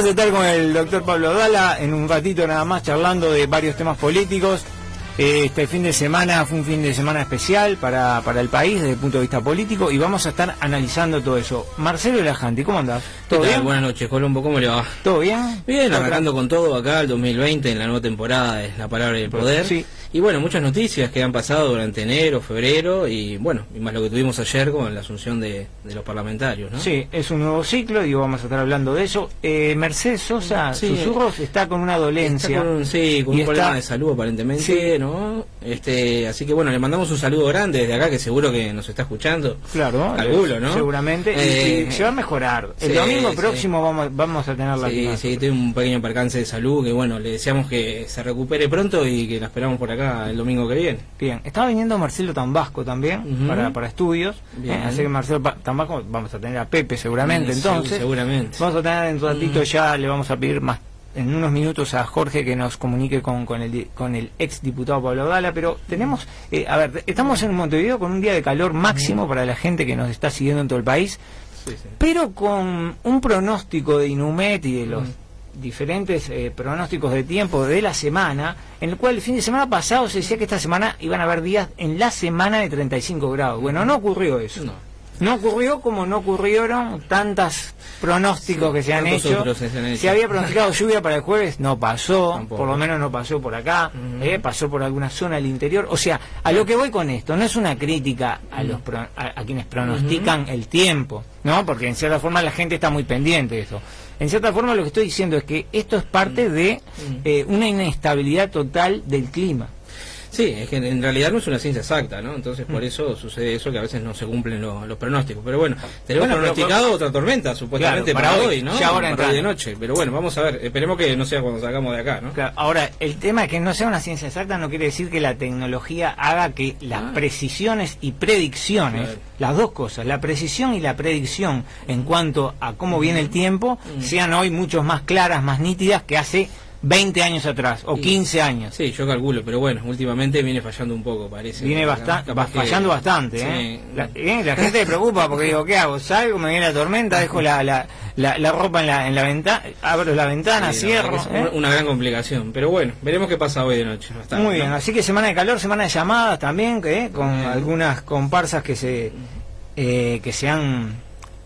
Vamos a estar con el doctor Pablo Dala en un ratito nada más charlando de varios temas políticos. Este fin de semana fue un fin de semana especial para, para el país desde el punto de vista político y vamos a estar analizando todo eso. Marcelo Lajanti, ¿cómo andás? ¿Todo bien? Buenas noches, Colombo, ¿cómo le va? ¿Todo bien? Bien, arrancando con todo acá el 2020 en la nueva temporada de La Palabra del Poder. Sí. Y bueno, muchas noticias que han pasado durante enero, febrero y bueno, y más lo que tuvimos ayer con la asunción de, de los parlamentarios, ¿no? Sí, es un nuevo ciclo y vamos a estar hablando de eso. Eh, Mercedes Sosa, Sí. Susurros, está con una dolencia. Está con, sí, con un problema de salud aparentemente, Sí. ¿no? Este, así que bueno, le mandamos un saludo grande desde acá que seguro que nos está escuchando. Claro. Seguramente. y- Eh, y se va a mejorar. El sí, domingo próximo vamos, vamos a tener la Sí, sí, tiene un pequeño percance de salud que bueno, le deseamos que se recupere pronto y que la esperamos por acá el domingo que viene. Bien, estaba viniendo Marcelo Tambasco también para, para estudios. Bien. Eh, así que Marcelo Tambasco, vamos a tener a Pepe seguramente Mm, entonces. seguramente. Vamos a tener en un ratito ya, le vamos a pedir más en unos minutos a Jorge que nos comunique con, con el con el ex diputado Pablo Dala, pero tenemos, eh, a ver, estamos en Montevideo con un día de calor máximo para la gente que nos está siguiendo en todo el país, Sí, sí. pero con un pronóstico de Inumet y de los diferentes eh, pronósticos de tiempo de la semana, en el cual el fin de semana pasado se decía que esta semana iban a haber días en la semana de 35 grados. Bueno, no ocurrió eso. No. No ocurrió como no ocurrieron tantas pronósticos que se han tantos hecho. se han hecho. Se había pronosticado lluvia para el jueves, no pasó, Tampoco. por lo menos no pasó por acá, eh, pasó por alguna zona del interior. O sea, a lo que voy con esto, no es una crítica a los pro- a, a quienes pronostican el tiempo, ¿no? Porque en cierta forma la gente está muy pendiente de eso. En cierta forma lo que estoy diciendo es que esto es parte de eh, una inestabilidad total del clima. Sí, es que en realidad no es una ciencia exacta, ¿no? Entonces por eso sucede eso que a veces no se cumplen lo- los pronósticos. Pero bueno, tenemos Bueno, pero- pronosticado otra tormenta supuestamente Claro, para, para hoy, ¿no? ya ahora para hoy de noche. Pero bueno, vamos a ver. Esperemos que no sea cuando salgamos de acá, ¿no? Claro, ahora, el tema de que no sea una ciencia exacta no quiere decir que la tecnología haga que las Ah. precisiones y predicciones, Claro. las dos cosas, la precisión y la predicción en cuanto a cómo viene el tiempo, sean hoy mucho más claras, más nítidas que hace 20 años atrás o Y- 15 años. Sí, yo calculo, pero bueno, últimamente viene fallando un poco, parece. Viene bastante, que- fallando bastante, Sí. ¿eh? La, eh, la gente se preocupa porque digo, ¿qué hago? Salgo, me viene la tormenta, dejo la, la, la, la ropa en la, en la ventana, abro la ventana, Sí, cierro. ¿eh? una, gran complicación. Pero bueno, veremos qué pasa hoy de noche. Hasta- Muy bien, así que semana de calor, semana de llamadas también, ¿eh? con algunas comparsas que se eh, que se han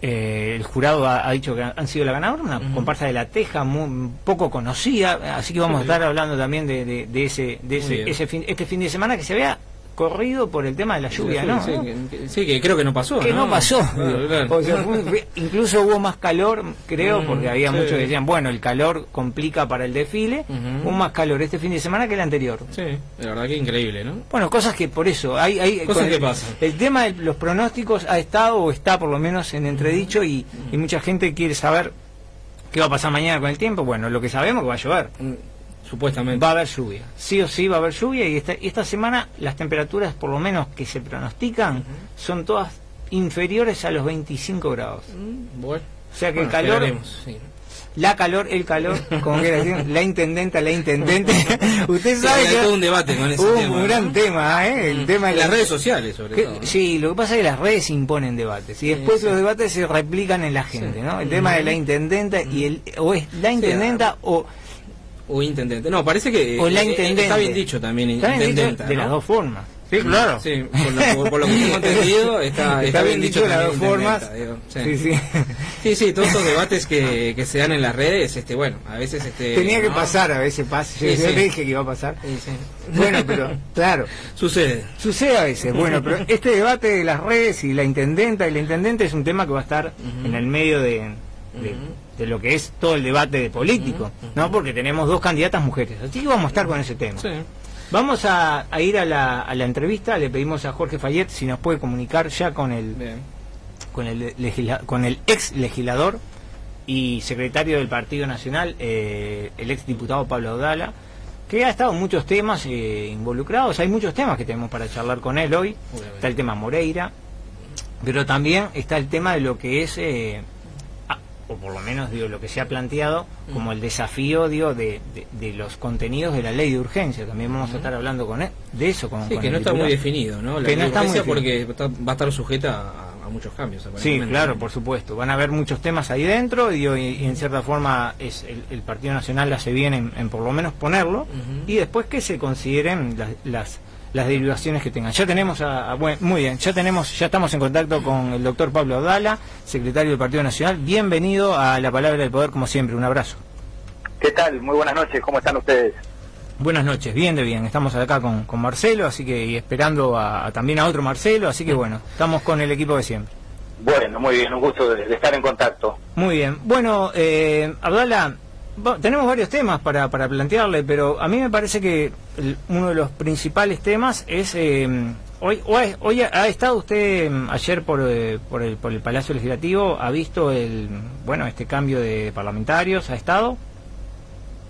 eh, el jurado ha, ha dicho que han sido la ganadora, una comparsa de la Teja muy poco conocida, así que vamos a estar hablando también de, de- de ese de ese, ese fin, este fin de semana que se vea corrido por el tema de la lluvia, Sí, ¿no? Sí, que, que- sí, que creo que no pasó. que no pasó. Claro, claro. O sea, fue- fue- incluso hubo más calor, creo, Mm, porque había sí. muchos que decían, bueno, el calor complica para el desfile, Ujú. hubo más calor este fin de semana que el anterior. Sí, la verdad que increíble, ¿no? Bueno, cosas que por eso, hay, hay Cosas que el, pasan. El tema de los pronósticos ha estado o está por lo menos en entredicho y, y mucha gente quiere saber qué va a pasar mañana con el tiempo. Bueno, lo que sabemos que va a llover. Mm, Supuestamente. Va a haber lluvia. Sí o sí va a haber lluvia y esta, esta semana las temperaturas por lo menos que se pronostican son todas inferiores a los 25 grados. Mm, Bueno. O sea que Bueno, el calor, sí. la calor, el calor, como quiera decir, la intendenta, la intendente. Usted sabe que todo un debate con ese hubo tema, un ¿no? gran tema, ¿eh? El tema de En las la- redes sociales, sobre Que- todo. ¿no? Sí, lo que pasa es que las redes imponen debates y después sí. los debates se replican en la gente. ¿no? El tema de la intendenta y el o es la intendenta o, O intendente. No, parece que. o la eh, intendente. Está bien dicho también, Está intendenta. de ¿no? las dos formas. Sí, claro. Sí, por lo, por- lo que tengo entendido, está, está bien dicho de las dos formas. digo, Sí, sí. Sí, sí, todos estos debates que, que se dan en las redes, este, bueno, a veces este. Tenía que ¿no? pasar, a veces pasa. Yo, Sí, yo sí. te dije que iba a pasar. Sí, sí. Bueno, pero claro, Sucede. sucede a veces. Bueno, pero este debate de las redes y la intendenta y la intendente es un tema que va a estar en el medio de, de, de lo que es todo el debate de político, ¿no? Porque tenemos dos candidatas mujeres. Así que vamos a estar con ese tema. Sí. Vamos a, a ir a la, a la entrevista, le pedimos a Jorge Fayet si nos puede comunicar ya con el, Bien. con el, legisla- con el ex legislador y secretario del Partido Nacional, eh, el ex diputado Pablo Audala, que ha estado en muchos temas eh, involucrados. Hay muchos temas que tenemos para charlar con él hoy. Obviamente. Está el tema Moreira, pero también está el tema de lo que es, eh, o por lo menos digo, lo que se ha planteado como el desafío digo, de, de- de los contenidos de la ley de urgencia. También vamos a estar hablando con él, de eso. Con, Sí, con que no está muy definido, ¿no? La Que no ley de está muy urgencia definido. porque está- va a estar sujeta a, muchos cambios. Sí, claro, por supuesto. Van a haber muchos temas ahí dentro y, en cierta forma es el, Partido Nacional hace bien en, por lo menos ponerlo y después que se consideren las, las, derivaciones que tengan. Ya tenemos a, muy bien, ya tenemos, ya estamos en contacto con el doctor Pablo Abdala, secretario del Partido Nacional. Bienvenido a la Palabra del Poder, como siempre. Un abrazo. ¿Qué tal? Muy buenas noches. ¿Cómo están ustedes? Buenas noches, bien de bien. Estamos acá con, con Marcelo, así que y esperando a, también a otro Marcelo, así que bueno, estamos con el equipo de siempre. Bueno, muy bien, un gusto de, estar en contacto. Muy bien. Bueno, eh, Abdala, tenemos varios temas para, para plantearle, pero a mí me parece que uno de los principales temas es... Eh, hoy, hoy, ha estado usted mm, ayer por, eh, por, el, por el Palacio Legislativo, ha visto el bueno este cambio de parlamentarios, ha estado.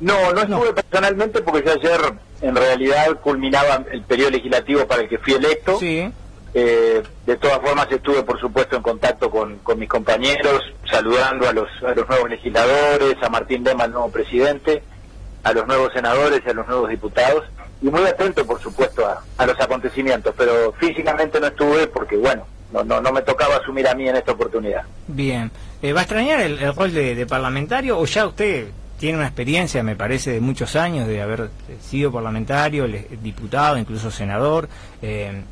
No, no estuve personalmente porque yo ayer en realidad culminaba el periodo legislativo para el que fui electo. Sí. Eh, de todas formas estuve por supuesto en contacto con, mis compañeros, saludando a los, a los nuevos legisladores, a Martín Lema, el nuevo presidente, a los nuevos senadores y a los nuevos diputados, y muy atento por supuesto a, los acontecimientos, pero físicamente no estuve porque bueno, no, no, no me tocaba asumir a mí en esta oportunidad. Bien, eh, ¿va a extrañar el, rol de parlamentario o ya usted tiene una experiencia, me parece, de muchos años de haber sido parlamentario, diputado, incluso senador. Eh,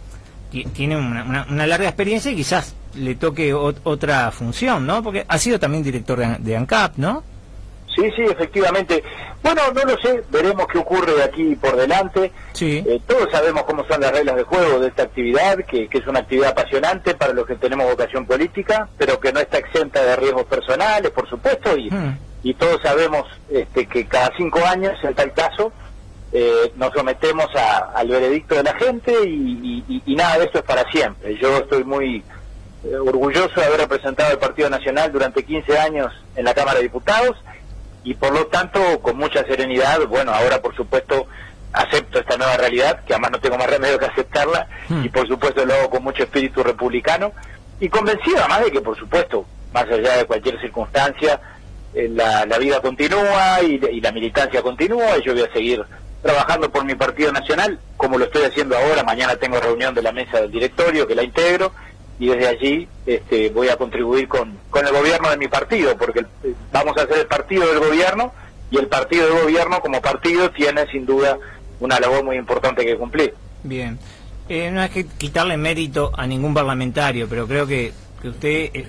tiene una, larga experiencia y quizás le toque otra función, ¿no? Porque ha sido también director de, ANCAP, ¿no? Sí, sí, efectivamente. Bueno, no lo sé, veremos qué ocurre de aquí por delante. Sí. Eh, todos sabemos cómo son las reglas de juego de esta actividad, que, es una actividad apasionante para los que tenemos vocación política, pero que no está exenta de riesgos personales, por supuesto, y, hmm y todos sabemos este, que cada cinco años, en tal caso, eh, nos sometemos al veredicto de la gente y, nada de esto es para siempre. Yo estoy muy eh, orgulloso de haber representado al Partido Nacional durante 15 años en la Cámara de Diputados y por lo tanto con mucha serenidad, bueno, ahora por supuesto acepto esta nueva realidad, que además no tengo más remedio que aceptarla hmm. y por supuesto lo hago con mucho espíritu republicano y convencido además de que por supuesto, más allá de cualquier circunstancia, eh, la, vida continúa y, la militancia continúa y yo voy a seguir trabajando por mi partido nacional como lo estoy haciendo ahora. Mañana tengo reunión de la mesa del directorio que la integro y desde allí este, voy a contribuir con, con el gobierno de mi partido porque eh, vamos a ser el partido del gobierno y el partido del gobierno como partido tiene sin duda una labor muy importante que cumplir. Bien. Eh, no es que quitarle mérito a ningún parlamentario, pero creo que, que usted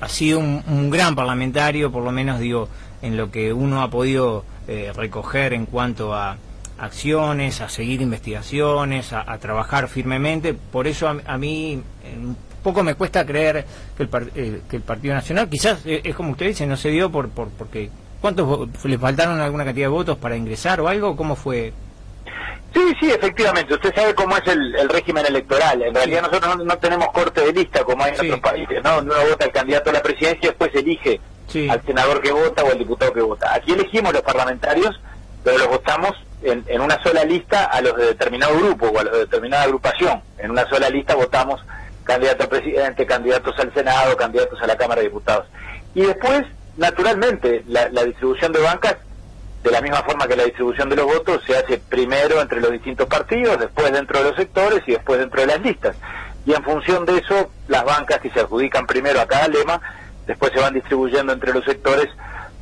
ha sido un, gran parlamentario, por lo menos digo, en lo que uno ha podido eh, recoger en cuanto a acciones, a seguir investigaciones, a, trabajar firmemente. Por eso a, mí un poco me cuesta creer que el, eh, que el Partido Nacional, quizás eh, es como usted dice, no se dio por, por porque... ¿Cuántos le faltaron alguna cantidad de votos para ingresar o algo? ¿Cómo fue Sí, sí, efectivamente. Usted sabe cómo es el, régimen electoral. En realidad nosotros no, tenemos corte de lista como hay en otros países. ¿no? Uno vota al candidato a la presidencia y después elige al senador que vota o al diputado que vota. Aquí elegimos los parlamentarios, pero los votamos en, en, una sola lista a los de determinado grupo o a los de determinada agrupación. En una sola lista votamos candidato a presidente, candidatos al Senado, candidatos a la Cámara de Diputados. Y después, naturalmente, la distribución de bancas de la misma forma que la distribución de los votos se hace primero entre los distintos partidos, después dentro de los sectores y después dentro de las listas. Y en función de eso, las bancas que se adjudican primero a cada lema, después se van distribuyendo entre los sectores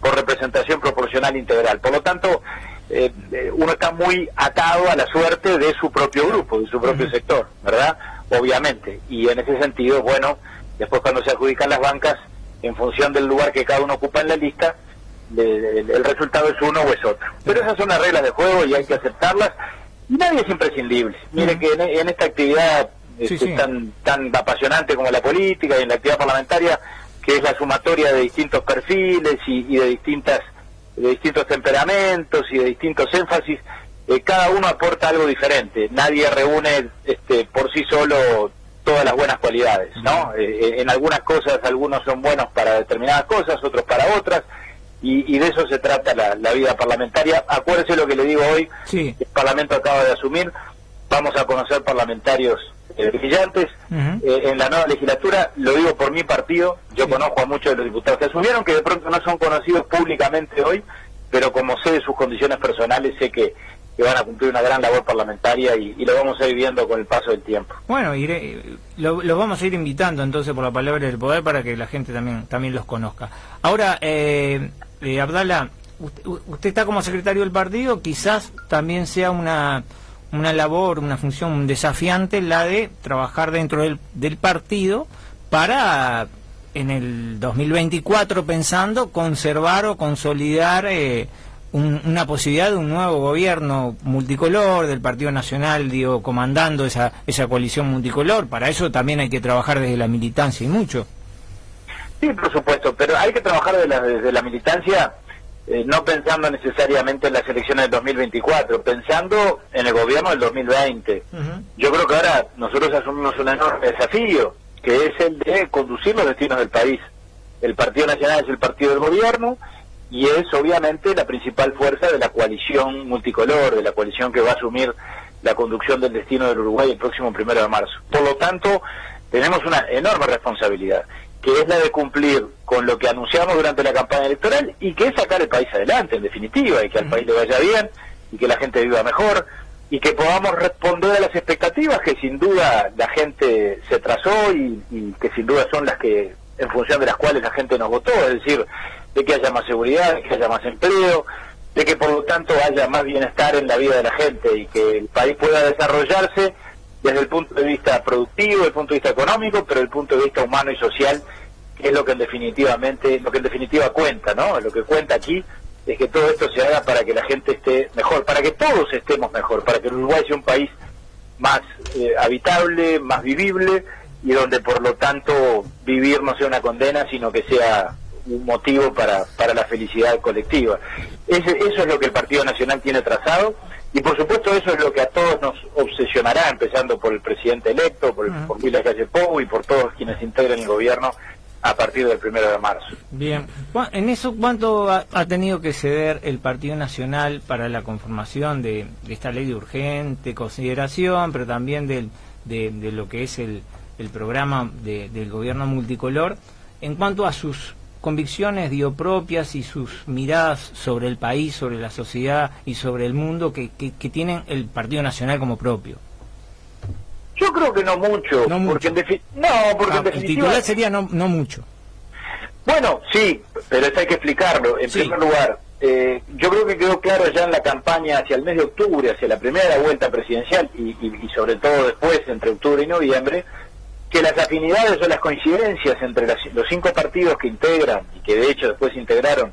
por representación proporcional integral. Por lo tanto, eh, eh, uno está muy atado a la suerte de su propio grupo, de su propio sector, ¿verdad? Obviamente. Y en ese sentido, bueno, después cuando se adjudican las bancas, en función del lugar que cada uno ocupa en la lista, el resultado es uno o es otro. Pero esas son las reglas de juego y hay que aceptarlas. Y nadie es imprescindible. Mire que en, esta actividad este, Tan, tan apasionante como la política y en la actividad parlamentaria, que es la sumatoria de distintos perfiles y, de distintas de distintos temperamentos y de distintos énfasis, eh, cada uno aporta algo diferente. Nadie reúne este, por sí solo todas las buenas cualidades, ¿no? Eh, en algunas cosas algunos son buenos para determinadas cosas, otros para otras y, de eso se trata la, vida parlamentaria. Acuérdese lo que le digo hoy, sí. el Parlamento acaba de asumir, vamos a conocer parlamentarios eh, brillantes eh, en la nueva legislatura, lo digo por mi partido, yo conozco a muchos de los diputados que asumieron, que de pronto no son conocidos públicamente hoy, pero como sé de sus condiciones personales, sé que, que van a cumplir una gran labor parlamentaria y, lo vamos a ir viendo con el paso del tiempo. Bueno, iré, lo, los vamos a ir invitando entonces por la palabra del poder para que la gente también también los conozca. Ahora, eh, eh Abdala, usted, está como secretario del partido, quizás también sea una, una labor, una función desafiante la de trabajar dentro del, del partido para en el 2024 pensando conservar o consolidar eh, una posibilidad de un nuevo gobierno multicolor del Partido Nacional, digo, comandando esa, esa coalición multicolor. Para eso también hay que trabajar desde la militancia y mucho. Sí, por supuesto, pero hay que trabajar desde la militancia eh, no pensando necesariamente en las elecciones del 2024, pensando en el gobierno del 2020. Yo creo que ahora nosotros asumimos un enorme desafío, que es el de conducir los destinos del país. El Partido Nacional es el partido del gobierno y es obviamente la principal fuerza de la coalición multicolor, de la coalición que va a asumir la conducción del destino del Uruguay el próximo primero de marzo. Por lo tanto, tenemos una enorme responsabilidad, que es la de cumplir con lo que anunciamos durante la campaña electoral y que es sacar el país adelante, en definitiva, y que al país le vaya bien y que la gente viva mejor y que podamos responder a las expectativas que sin duda la gente se trazó y, y que sin duda son las que en función de las cuales la gente nos votó, es decir, de que haya más seguridad, de que haya más empleo, de que por lo tanto haya más bienestar en la vida de la gente y que el país pueda desarrollarse desde el punto de vista productivo, desde el punto de vista económico, pero desde el punto de vista humano y social, que es lo que en definitivamente, lo que en definitiva cuenta, ¿no? Lo que cuenta aquí es que todo esto se haga para que la gente esté mejor, para que todos estemos mejor, para que Uruguay sea un país más eh, habitable, más vivible y donde por lo tanto vivir no sea una condena, sino que sea un motivo para, para la felicidad colectiva. eso es lo que el Partido Nacional tiene trazado y por supuesto eso es lo que a todos nos obsesionará, empezando por el presidente electo, por, por Luis Calle Pou y por todos quienes integran el gobierno a partir del primero de marzo. Bien, en eso, ¿cuánto ha, tenido que ceder el Partido Nacional para la conformación de, esta ley de urgente consideración, pero también del, de, de lo que es el, el programa del gobierno multicolor, en cuanto a sus convicciones diopropias y sus miradas sobre el país, sobre la sociedad y sobre el mundo que, que, tienen el Partido Nacional como propio? Yo creo que no mucho. No Porque en no, porque ah, El titular sería no, no mucho. Bueno, sí, pero esto hay que explicarlo. En primer lugar, eh, yo creo que quedó claro ya en la campaña hacia el mes de octubre, hacia la primera vuelta presidencial y, y sobre todo después, entre octubre y noviembre, que las afinidades o las coincidencias entre los cinco partidos que integran y que de hecho después integraron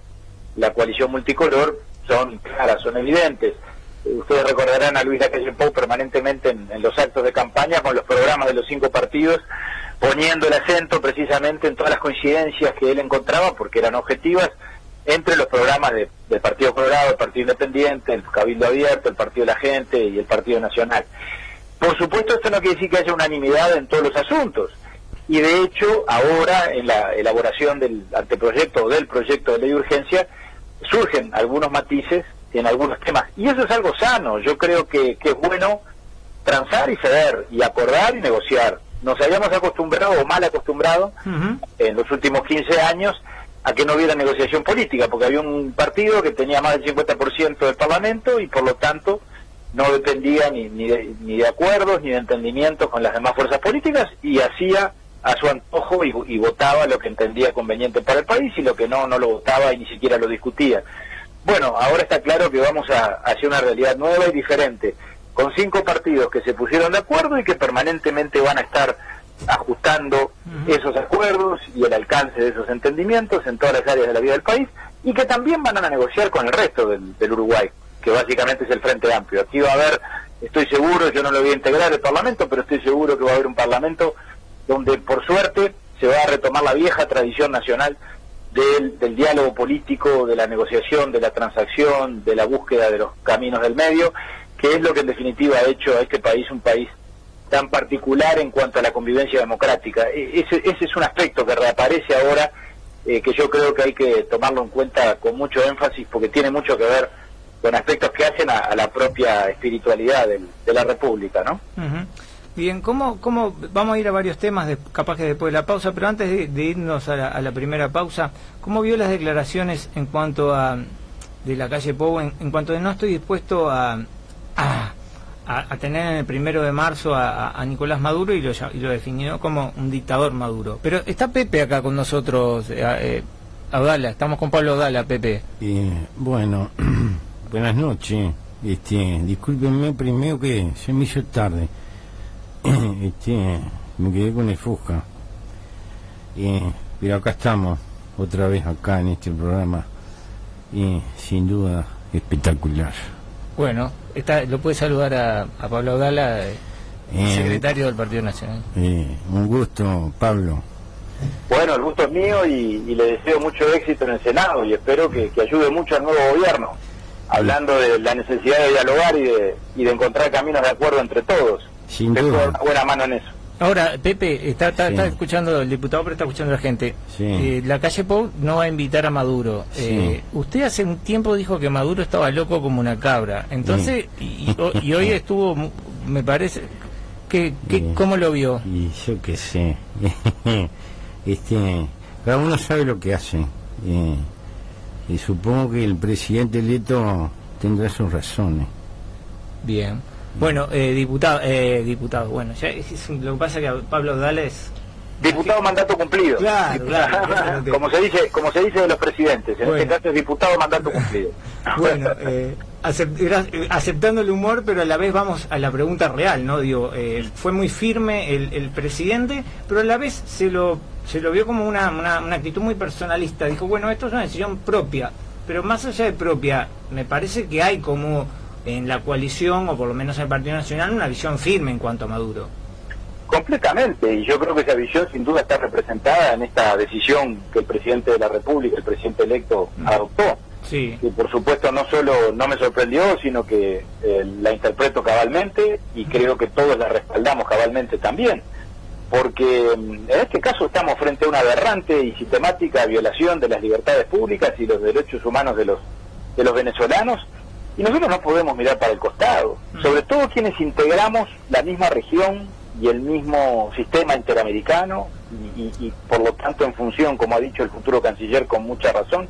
la coalición multicolor son claras, son evidentes. Ustedes recordarán a Luis Lacalle Pou permanentemente en, los actos de campaña con los programas de los cinco partidos, poniendo el acento precisamente en todas las coincidencias que él encontraba, porque eran objetivas, entre los programas del Partido Colorado, el Partido Independiente, el Cabildo Abierto, el Partido de la Gente y el Partido Nacional. Por supuesto, esto no quiere decir que haya unanimidad en todos los asuntos. Y de hecho, ahora en la elaboración del anteproyecto o del proyecto de ley de urgencia, surgen algunos matices en algunos temas. Y eso es algo sano. Yo creo que, es bueno transar y ceder, y acordar y negociar. Nos habíamos acostumbrado o mal acostumbrado en los últimos 15 años a que no hubiera negociación política, porque había un partido que tenía más del 50% del Parlamento y por lo tanto no dependía ni, ni, de, ni de acuerdos ni de entendimientos con las demás fuerzas políticas y hacía a su antojo y, votaba lo que entendía conveniente para el país y lo que no, no lo votaba y ni siquiera lo discutía. Bueno, ahora está claro que vamos a hacer una realidad nueva y diferente, con cinco partidos que se pusieron de acuerdo y que permanentemente van a estar ajustando esos acuerdos y el alcance de esos entendimientos en todas las áreas de la vida del país y que también van a negociar con el resto del Uruguay que básicamente es el Frente Amplio. Aquí va a haber, estoy seguro, yo no lo voy a integrar el Parlamento, pero estoy seguro que va a haber un Parlamento donde por suerte se va a retomar la vieja tradición nacional del, del diálogo político, de la negociación, de la transacción, de la búsqueda de los caminos del medio, que es lo que en definitiva ha hecho a este país un país tan particular en cuanto a la convivencia democrática. E, ese, es un aspecto que reaparece ahora, eh, que yo creo que hay que tomarlo en cuenta con mucho énfasis porque tiene mucho que ver con aspectos que hacen a, la propia espiritualidad de la República, ¿no? Bien, ¿cómo, ¿cómo vamos a ir a varios temas, de, capaz que después de la pausa, pero antes de, irnos a la, primera pausa, ¿cómo vio las declaraciones en cuanto a de la calle Pou, en, cuanto a no estoy dispuesto a, a, a, tener en el primero de marzo a, Nicolás Maduro y lo, y lo, definió como un dictador Maduro. Pero está Pepe acá con nosotros, eh, eh estamos con Pablo Dala, Pepe. bueno, buenas noches. Este, discúlpenme primero que se me hizo tarde. Este, me quedé con el Fusca. pero acá estamos, otra vez acá en este programa. Y sin duda espectacular. Bueno, está, lo puede saludar a, Pablo Dala, eh, secretario del Partido Nacional. un gusto, Pablo. Bueno, el gusto es mío y, le deseo mucho éxito en el Senado y espero que, ayude mucho al nuevo gobierno, hablando de la necesidad de dialogar y de, y de encontrar caminos de acuerdo entre todos. Sin duda. Una buena mano en eso. Ahora, Pepe, está, está, escuchando, el diputado, pero está escuchando a la gente. Eh, la calle Pou no va a invitar a Maduro. Eh, usted hace un tiempo dijo que Maduro estaba loco como una cabra. Entonces, y, hoy estuvo, me parece, que, ¿cómo lo vio? Y yo qué sé. este, cada uno sabe lo que hace. Y supongo que el presidente Leto tendrá sus razones. Bien. Bueno, eh, diputado, eh, diputado, bueno, ya lo que pasa es que Pablo Dales Diputado mandato cumplido. Claro, claro. como se dice, como se dice de los presidentes, en este caso es diputado mandato cumplido. Bueno, eh, eh, aceptando el humor, pero a la vez vamos a la pregunta real, ¿no? Digo, eh, fue muy firme el, presidente, pero a la vez se lo se lo vio como una, una, una actitud muy personalista. Dijo, bueno, esto es una decisión propia, pero más allá de propia, me parece que hay como en la coalición, o por lo menos en el Partido Nacional, una visión firme en cuanto a Maduro. Completamente, y yo creo que esa visión sin duda está representada en esta decisión que el presidente de la República, el presidente electo, mm. adoptó. Sí. Y por supuesto no solo no me sorprendió, sino que eh, la interpreto cabalmente y creo que todos la respaldamos cabalmente también. Porque mm, en este caso estamos frente a una aberrante y sistemática violación de las libertades públicas y los derechos humanos de los, de los venezolanos y nosotros no podemos mirar para el costado, mm. sobre todo quienes integramos la misma región y el mismo sistema interamericano y, por lo tanto en función, como ha dicho el futuro canciller con mucha razón,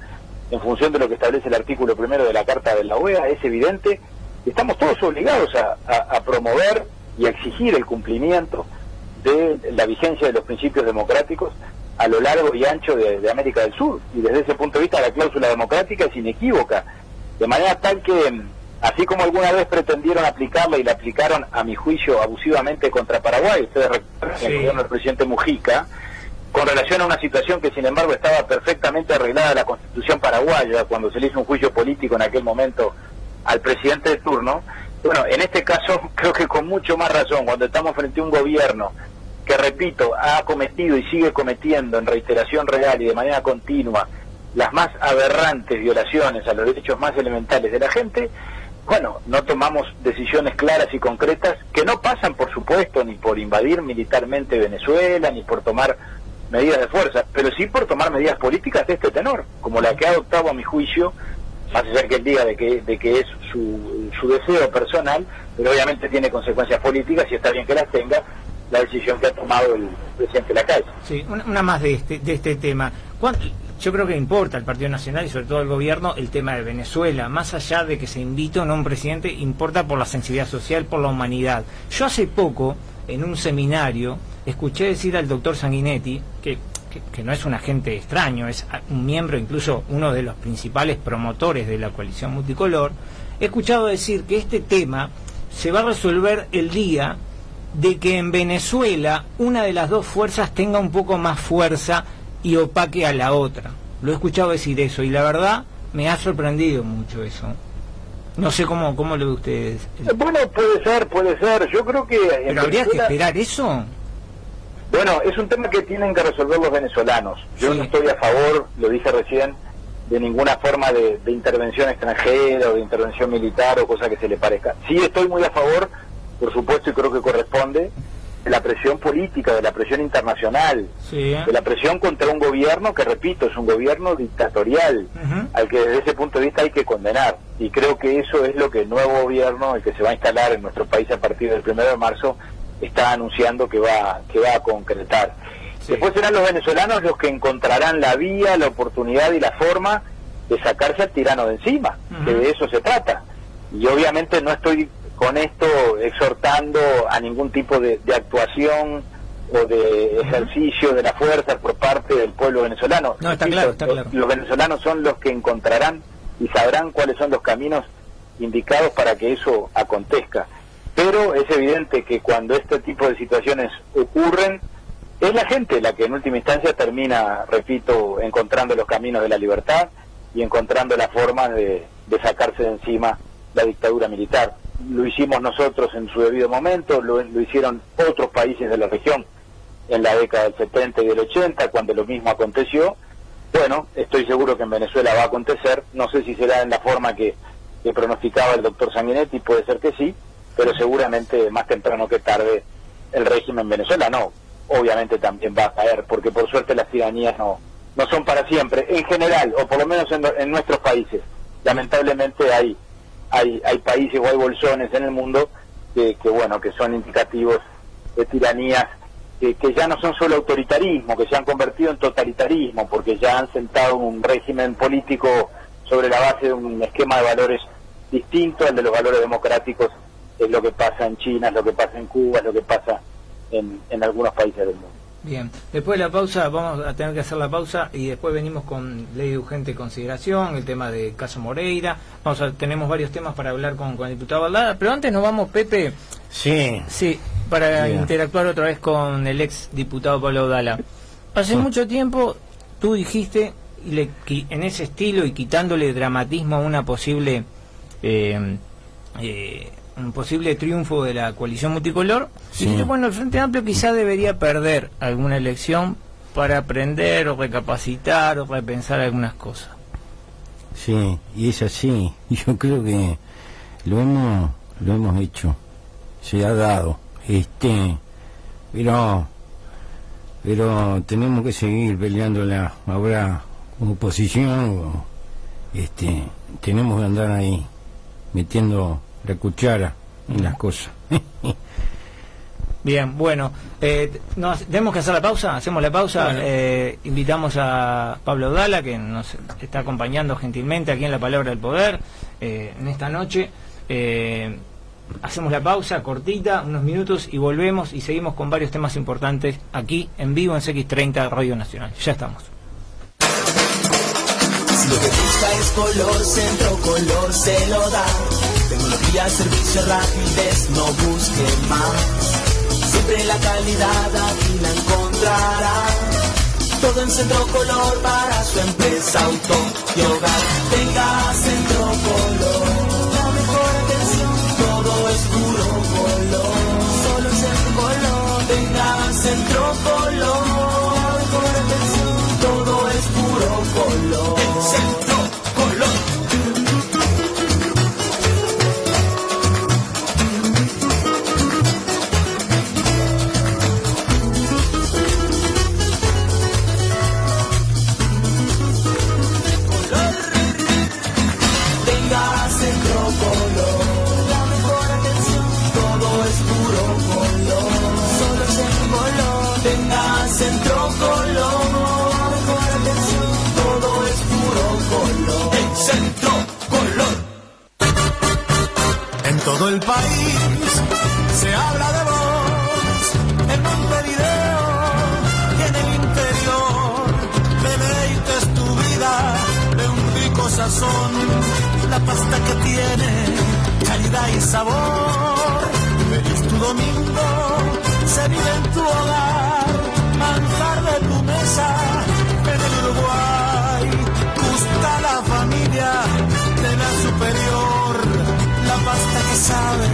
en función de lo que establece el artículo primero de la Carta de la OEA, es evidente que estamos todos obligados a, promover y a exigir el cumplimiento de la vigencia de los principios democráticos a lo largo y ancho de, América del Sur. Y desde ese punto de vista la cláusula democrática es inequívoca, de manera tal que Así como alguna vez pretendieron aplicarla y la aplicaron, a mi juicio, abusivamente contra Paraguay, ustedes recuerdan el gobierno del presidente Mujica, con relación a una situación que sin embargo estaba perfectamente arreglada la constitución paraguaya, cuando se le hizo un juicio político en aquel momento al presidente de turno, bueno, en este caso creo que con mucho más razón, cuando estamos frente a un gobierno que, repito, ha cometido y sigue cometiendo en reiteración real y de manera continua las más aberrantes violaciones a los derechos más elementales de la gente, bueno, no tomamos decisiones claras y concretas que no pasan, por supuesto, ni por invadir militarmente Venezuela, ni por tomar medidas de fuerza, pero sí por tomar medidas políticas de este tenor, como la que ha adoptado a mi juicio, más allá que él diga de que, de que es su, su deseo personal, pero obviamente tiene consecuencias políticas y está bien que las tenga, la decisión que ha tomado el presidente de la calle. Sí, una, más de este, de este tema. Yo creo que importa al Partido Nacional y sobre todo al gobierno el tema de Venezuela. Más allá de que se invite o no un presidente, importa por la sensibilidad social, por la humanidad. Yo hace poco, en un seminario, escuché decir al doctor Sanguinetti, que, que, no es un agente extraño, es un miembro, incluso uno de los principales promotores de la coalición multicolor, he escuchado decir que este tema se va a resolver el día de que en Venezuela una de las dos fuerzas tenga un poco más fuerza y opaque a la otra. Lo he escuchado decir eso y la verdad me ha sorprendido mucho eso. No sé cómo, cómo lo ve ustedes. Eh, bueno, puede ser, puede ser. Yo creo que... ¿Pero habría que esperar eso? Bueno, es un tema que tienen que resolver los venezolanos. Yo no estoy a favor, lo dije recién, de ninguna forma de, de, intervención extranjera o de intervención militar o cosa que se le parezca. Sí estoy muy a favor por supuesto, y creo que corresponde, de la presión política, de la presión internacional, de la presión contra un gobierno que, repito, es un gobierno dictatorial, al que desde ese punto de vista hay que condenar. Y creo que eso es lo que el nuevo gobierno, el que se va a instalar en nuestro país a partir del 1 de marzo, está anunciando que va, que va a concretar. Después serán los venezolanos los que encontrarán la vía, la oportunidad y la forma de sacarse al tirano de encima, que de eso se trata. Y obviamente no estoy con esto exhortando a ningún tipo de, actuación o de ejercicio de la fuerza por parte del pueblo venezolano. No, está claro, está claro. Los venezolanos son los que encontrarán y sabrán cuáles son los caminos indicados para que eso acontezca. Pero es evidente que cuando este tipo de situaciones ocurren, es la gente la que en última instancia termina, repito, encontrando los caminos de la libertad y encontrando la forma de, sacarse de encima la dictadura militar. Lo hicimos nosotros en su debido momento, lo, hicieron otros países de la región en la década del 70 y del 80, cuando lo mismo aconteció. Bueno, estoy seguro que en Venezuela va a acontecer, no sé si será en la forma que, que pronosticaba el doctor Sanguinetti, puede ser que sí, pero seguramente más temprano que tarde el régimen en Venezuela no, obviamente también va a caer, porque por suerte las tiranías no, no son para siempre, en general, o por lo menos en, nuestros países. Lamentablemente hay, hay, países o hay bolsones en el mundo que, bueno, que son indicativos de tiranías que, ya no son solo autoritarismo, que se han convertido en totalitarismo, porque ya han sentado un régimen político sobre la base de un esquema de valores distinto al de los valores democráticos, es lo que pasa en China, es lo que pasa en Cuba, es lo que pasa en algunos países del mundo. Bien, después de la pausa vamos a tener que hacer la pausa y después venimos con ley de urgente consideración, el tema de caso Moreira, vamos a, tenemos varios temas para hablar con, con el diputado Valdada, pero antes nos vamos, Pepe, sí, sí, para interactuar otra vez con el ex diputado Pablo Dala. Hace mucho tiempo tú dijiste le, en ese estilo y quitándole dramatismo a una posible eh, eh, un posible triunfo de la coalición multicolor. Y bueno, el Frente Amplio quizá debería perder alguna elección para aprender o recapacitar o repensar algunas cosas. Sí, y es así. Yo creo que lo hemos, lo hemos hecho. Se ha dado. Este, pero, pero tenemos que seguir peleándola como oposición. Este, tenemos que andar ahí metiendo la cuchara en las cosas. Bien, bueno, eh, nos, tenemos que hacer la pausa, hacemos la pausa, eh, invitamos a Pablo Dala, que nos está acompañando gentilmente aquí en La Palabra del Poder, eh, en esta noche. Eh, hacemos la pausa cortita, unos minutos, y volvemos y seguimos con varios temas importantes aquí en vivo en CX30 Radio Nacional. Ya estamos. Si lo que busca es color, centro color se lo da. Tecnología, servicio, rapidez, no busque más. Siempre la calidad aquí la encontrará. Todo en centro color para su empresa, auto y hogar. Tenga centro color. La mejor atención, todo es puro color. Solo centro color. Tenga centro color. Sabor. Feliz tu domingo, se vive en tu hogar. Manjar de tu mesa en el Uruguay. Gusta la familia de la superior pasta que sabe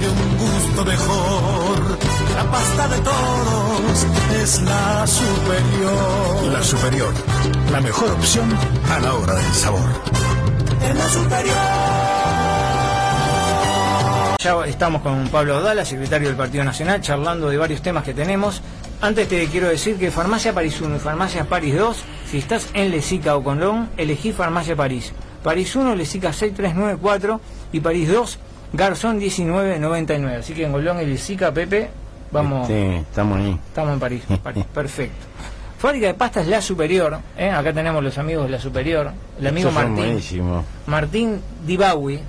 de un gusto mejor. La pasta de todos es la superior. La superior, la mejor opción a la hora del sabor. En la superior. Ya estamos con Pablo Dala, secretario del Partido Nacional, charlando de varios temas que tenemos. Antes te quiero decir que Farmacia París 1 y Farmacia París 2, si estás en Lesica o Colón, elegí Farmacia París. París 1, Lesica 6394 y París 2, Garzón 1999. Así que en Golón y Lisica, Pepe, vamos. Sí, estamos ahí. Estamos en París, París perfecto. Fábrica de pastas La Superior, ¿eh? acá tenemos los amigos de La Superior, el amigo Martín. Martín Dibawi,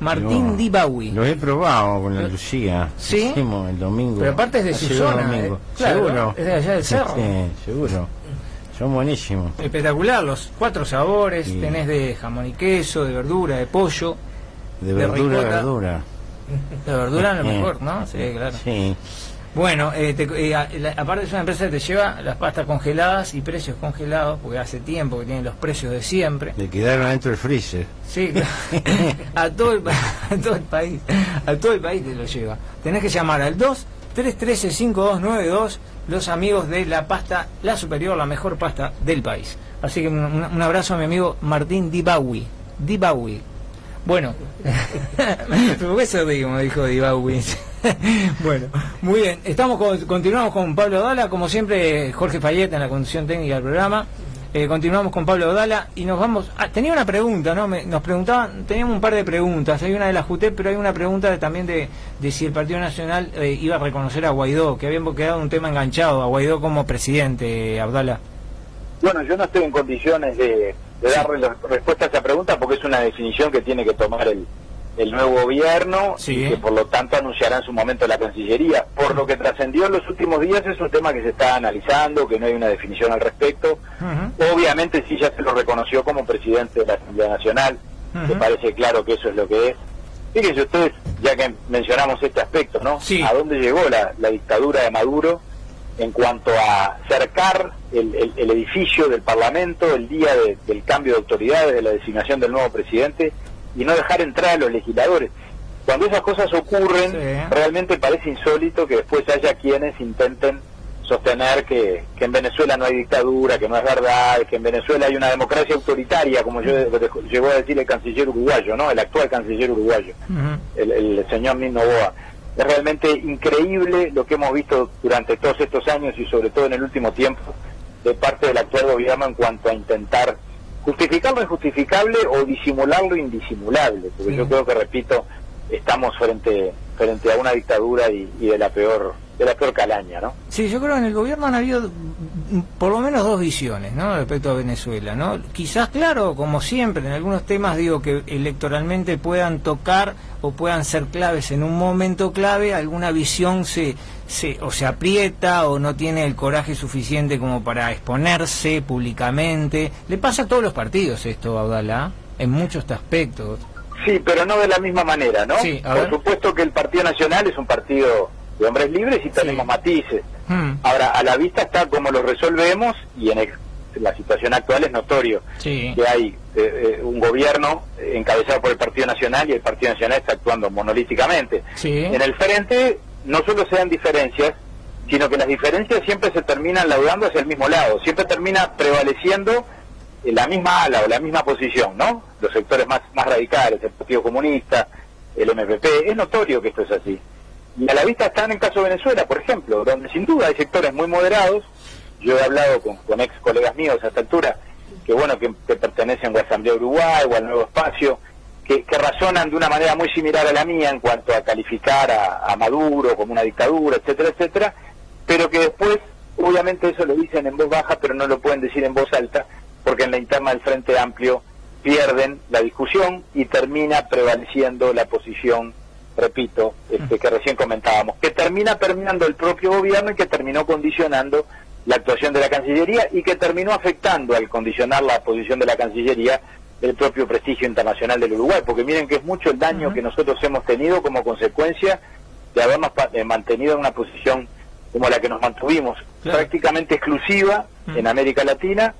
Martín Dibawi. Lo he probado con la Lucía. ¿Sí? el domingo. Pero aparte es de su zona. Eh, seguro. Es de allá del cerro. Sí, seguro. Son buenísimos. Espectacular, los cuatro sabores. Tenés de jamón y queso, de verdura, de pollo. De verdura, de verdura. De verdura lo mejor, ¿no? Sí, claro. Sí. Bueno, eh, eh aparte es una empresa que te lleva las pastas congeladas y precios congelados, porque hace tiempo que tienen los precios de siempre. Le quedaron dentro del freezer. Sí, a, todo el, a todo el país, a todo el país te lo lleva. Tenés que llamar al 2 313 5292 los amigos de la pasta, la superior, la mejor pasta del país. Así que un, abrazo a mi amigo Martín Dibawi. Dibawi. Bueno, ¿por qué se ríe como dijo Dibawi? bueno, muy bien. Estamos continuamos con Pablo Dala, como siempre Jorge Fayeta en la conducción técnica del programa. Eh, continuamos con Pablo Dala y nos vamos. Ah, tenía una pregunta, ¿no? nos preguntaban, teníamos un par de preguntas. Hay una de la JUTEP, pero hay una pregunta también de, si el Partido Nacional eh, iba a reconocer a Guaidó, que habíamos quedado un tema enganchado a Guaidó como presidente, Abdala. Bueno, yo no estoy en condiciones de, de darle respuesta a esa pregunta porque es una definición que tiene que tomar el, el nuevo gobierno y que por lo tanto anunciará en su momento la Cancillería. Por lo que trascendió en los últimos días es un tema que se está analizando, que no hay una definición al respecto. Obviamente sí ya se lo reconoció como presidente de la Asamblea Nacional, me parece claro que eso es lo que es. Fíjense ustedes, ya que mencionamos este aspecto, ¿no? ¿A dónde llegó la, dictadura de Maduro en cuanto a cercar el, edificio del Parlamento el día del cambio de autoridades, de la designación del nuevo presidente? Y no dejar entrar a los legisladores. Cuando esas cosas ocurren, realmente parece insólito que después haya quienes intenten sostener que, que, en Venezuela no hay dictadura, que no es verdad, que en Venezuela hay una democracia autoritaria, como yo, llegó a decir el canciller uruguayo, ¿no? El actual canciller uruguayo, el, señor Nino Boa. Es realmente increíble lo que hemos visto durante todos estos años y sobre todo en el último tiempo de parte del actual gobierno en cuanto a intentar justificar lo injustificable o disimular lo indisimulable, porque yo creo que, repito, estamos frente frente a una dictadura y, de la peor de la peor calaña, ¿no? Sí, yo creo que en el gobierno han habido por lo menos dos visiones, ¿no? Respecto a Venezuela, ¿no? Quizás, claro, como siempre, en algunos temas digo que electoralmente puedan tocar o puedan ser claves en un momento clave, alguna visión se, se o se aprieta o no tiene el coraje suficiente como para exponerse públicamente. Le pasa a todos los partidos esto, Abdalá, en muchos aspectos. Sí, pero no de la misma manera, ¿no? Por supuesto que el Partido Nacional es un partido de hombres libres y tenemos matices. Hmm. Ahora, a la vista está cómo lo resolvemos y en, la situación actual es notorio que hay eh, eh, un gobierno encabezado por el Partido Nacional y el Partido Nacional está actuando monolíticamente. En el frente no solo se dan diferencias, sino que las diferencias siempre se terminan laudando hacia el mismo lado, siempre termina prevaleciendo la misma ala o la misma posición, ¿no? Los sectores más, más radicales, el Partido Comunista, el MPP, es notorio que esto es así. Y a la vista están en caso de Venezuela, por ejemplo, donde sin duda hay sectores muy moderados, yo he hablado con, ex colegas míos a esta altura, que bueno, que, pertenecen a Asamblea Uruguay o al Nuevo Espacio, que, razonan de una manera muy similar a la mía en cuanto a calificar a, a Maduro como una dictadura, etcétera, etcétera, pero que después, obviamente eso lo dicen en voz baja, pero no lo pueden decir en voz alta, porque en la interna del Frente Amplio pierden la discusión y termina prevaleciendo la posición, repito, este, que recién comentábamos, que termina permeando el propio gobierno y que terminó condicionando la actuación de la Cancillería y que terminó afectando al condicionar la posición de la Cancillería el propio prestigio internacional del Uruguay, porque miren que es mucho el daño que nosotros hemos tenido como consecuencia de habernos eh, mantenido en una posición como la que nos mantuvimos, prácticamente exclusiva en América Latina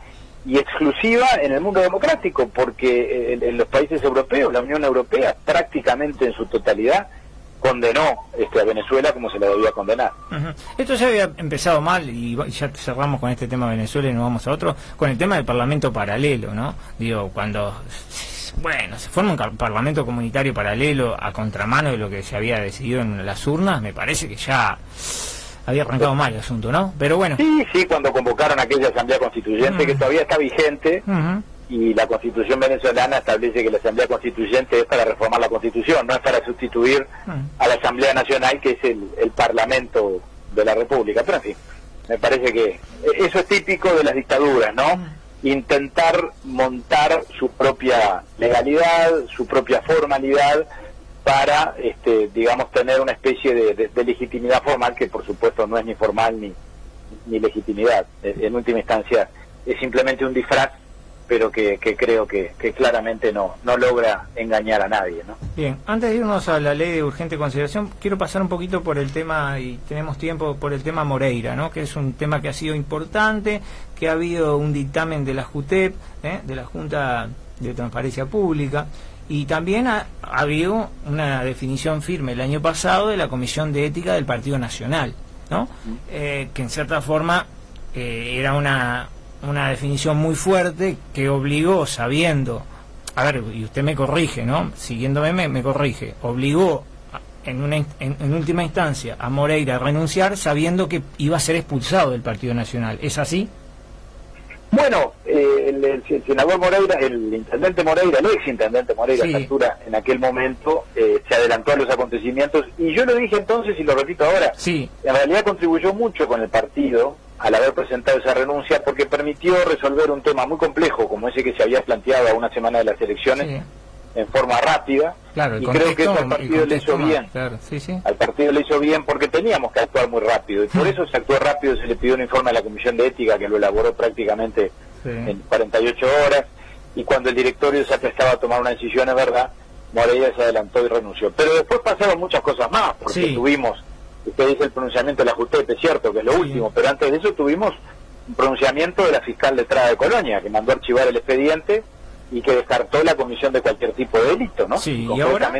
y exclusiva en el mundo democrático, porque en, los países europeos, la Unión Europea prácticamente en su totalidad condenó este, a Venezuela como se la debía condenar. Esto ya había empezado mal y ya cerramos con este tema de Venezuela y nos vamos a otro, con el tema del Parlamento paralelo, ¿no? Digo, cuando, bueno, se forma un Parlamento comunitario paralelo a contramano de lo que se había decidido en las urnas, me parece que ya había arrancado mal el asunto, ¿no? Pero bueno. Sí, sí, cuando convocaron aquella Asamblea Constituyente que todavía está vigente y la Constitución venezolana establece que la Asamblea Constituyente es para reformar la Constitución, no es para sustituir a la Asamblea Nacional que es el, Parlamento de la República. Pero en fin, me parece que eso es típico de las dictaduras, ¿no? Intentar montar su propia legalidad, su propia formalidad para, este, digamos, tener una especie de, legitimidad formal que por supuesto no es ni formal ni, ni legitimidad. En última instancia es simplemente un disfraz pero que, creo que, claramente no, no logra engañar a nadie. ¿no? Bien, antes de irnos a la ley de urgente consideración, quiero pasar un poquito por el tema, y tenemos tiempo, por el tema Moreira, ¿no? que es un tema que ha sido importante, que ha habido un dictamen de la JUTEP, ¿eh? de la Junta de Transparencia Pública, y también ha, habido una definición firme el año pasado de la Comisión de Ética del Partido Nacional, ¿no? Eh, que en cierta forma eh, era una una definición muy fuerte que obligó, sabiendo, a ver, y usted me corrige, ¿no? Siguiéndome me, corrige, obligó en, una, en, última instancia a Moreira a renunciar sabiendo que iba a ser expulsado del Partido Nacional. ¿Es así? Bueno, eh, el, senador Moreira, el intendente Moreira, el ex intendente Moreira, en aquel momento eh, se adelantó a los acontecimientos. Y yo lo dije entonces y lo repito ahora, sí. en realidad contribuyó mucho con el partido al haber presentado esa renuncia porque permitió resolver un tema muy complejo como ese que se había planteado a una semana de las elecciones en forma rápida y creo que al partido le hizo bien. al partido le hizo bien porque teníamos que actuar muy rápido y por eso se actuó rápido se le pidió un informe a la comisión de ética que lo elaboró prácticamente en 48 horas y cuando el directorio se prestaba a tomar una decisión es verdad Moreira se adelantó y renunció. Pero después pasaron muchas cosas más porque tuvimos usted dice el pronunciamiento de la Justicia, es cierto que es lo último, pero antes de eso tuvimos un pronunciamiento de la fiscal de Estrada de Colonia, que mandó archivar el expediente y que descartó la comisión de cualquier tipo de delito, ¿no? Sí, y ahora,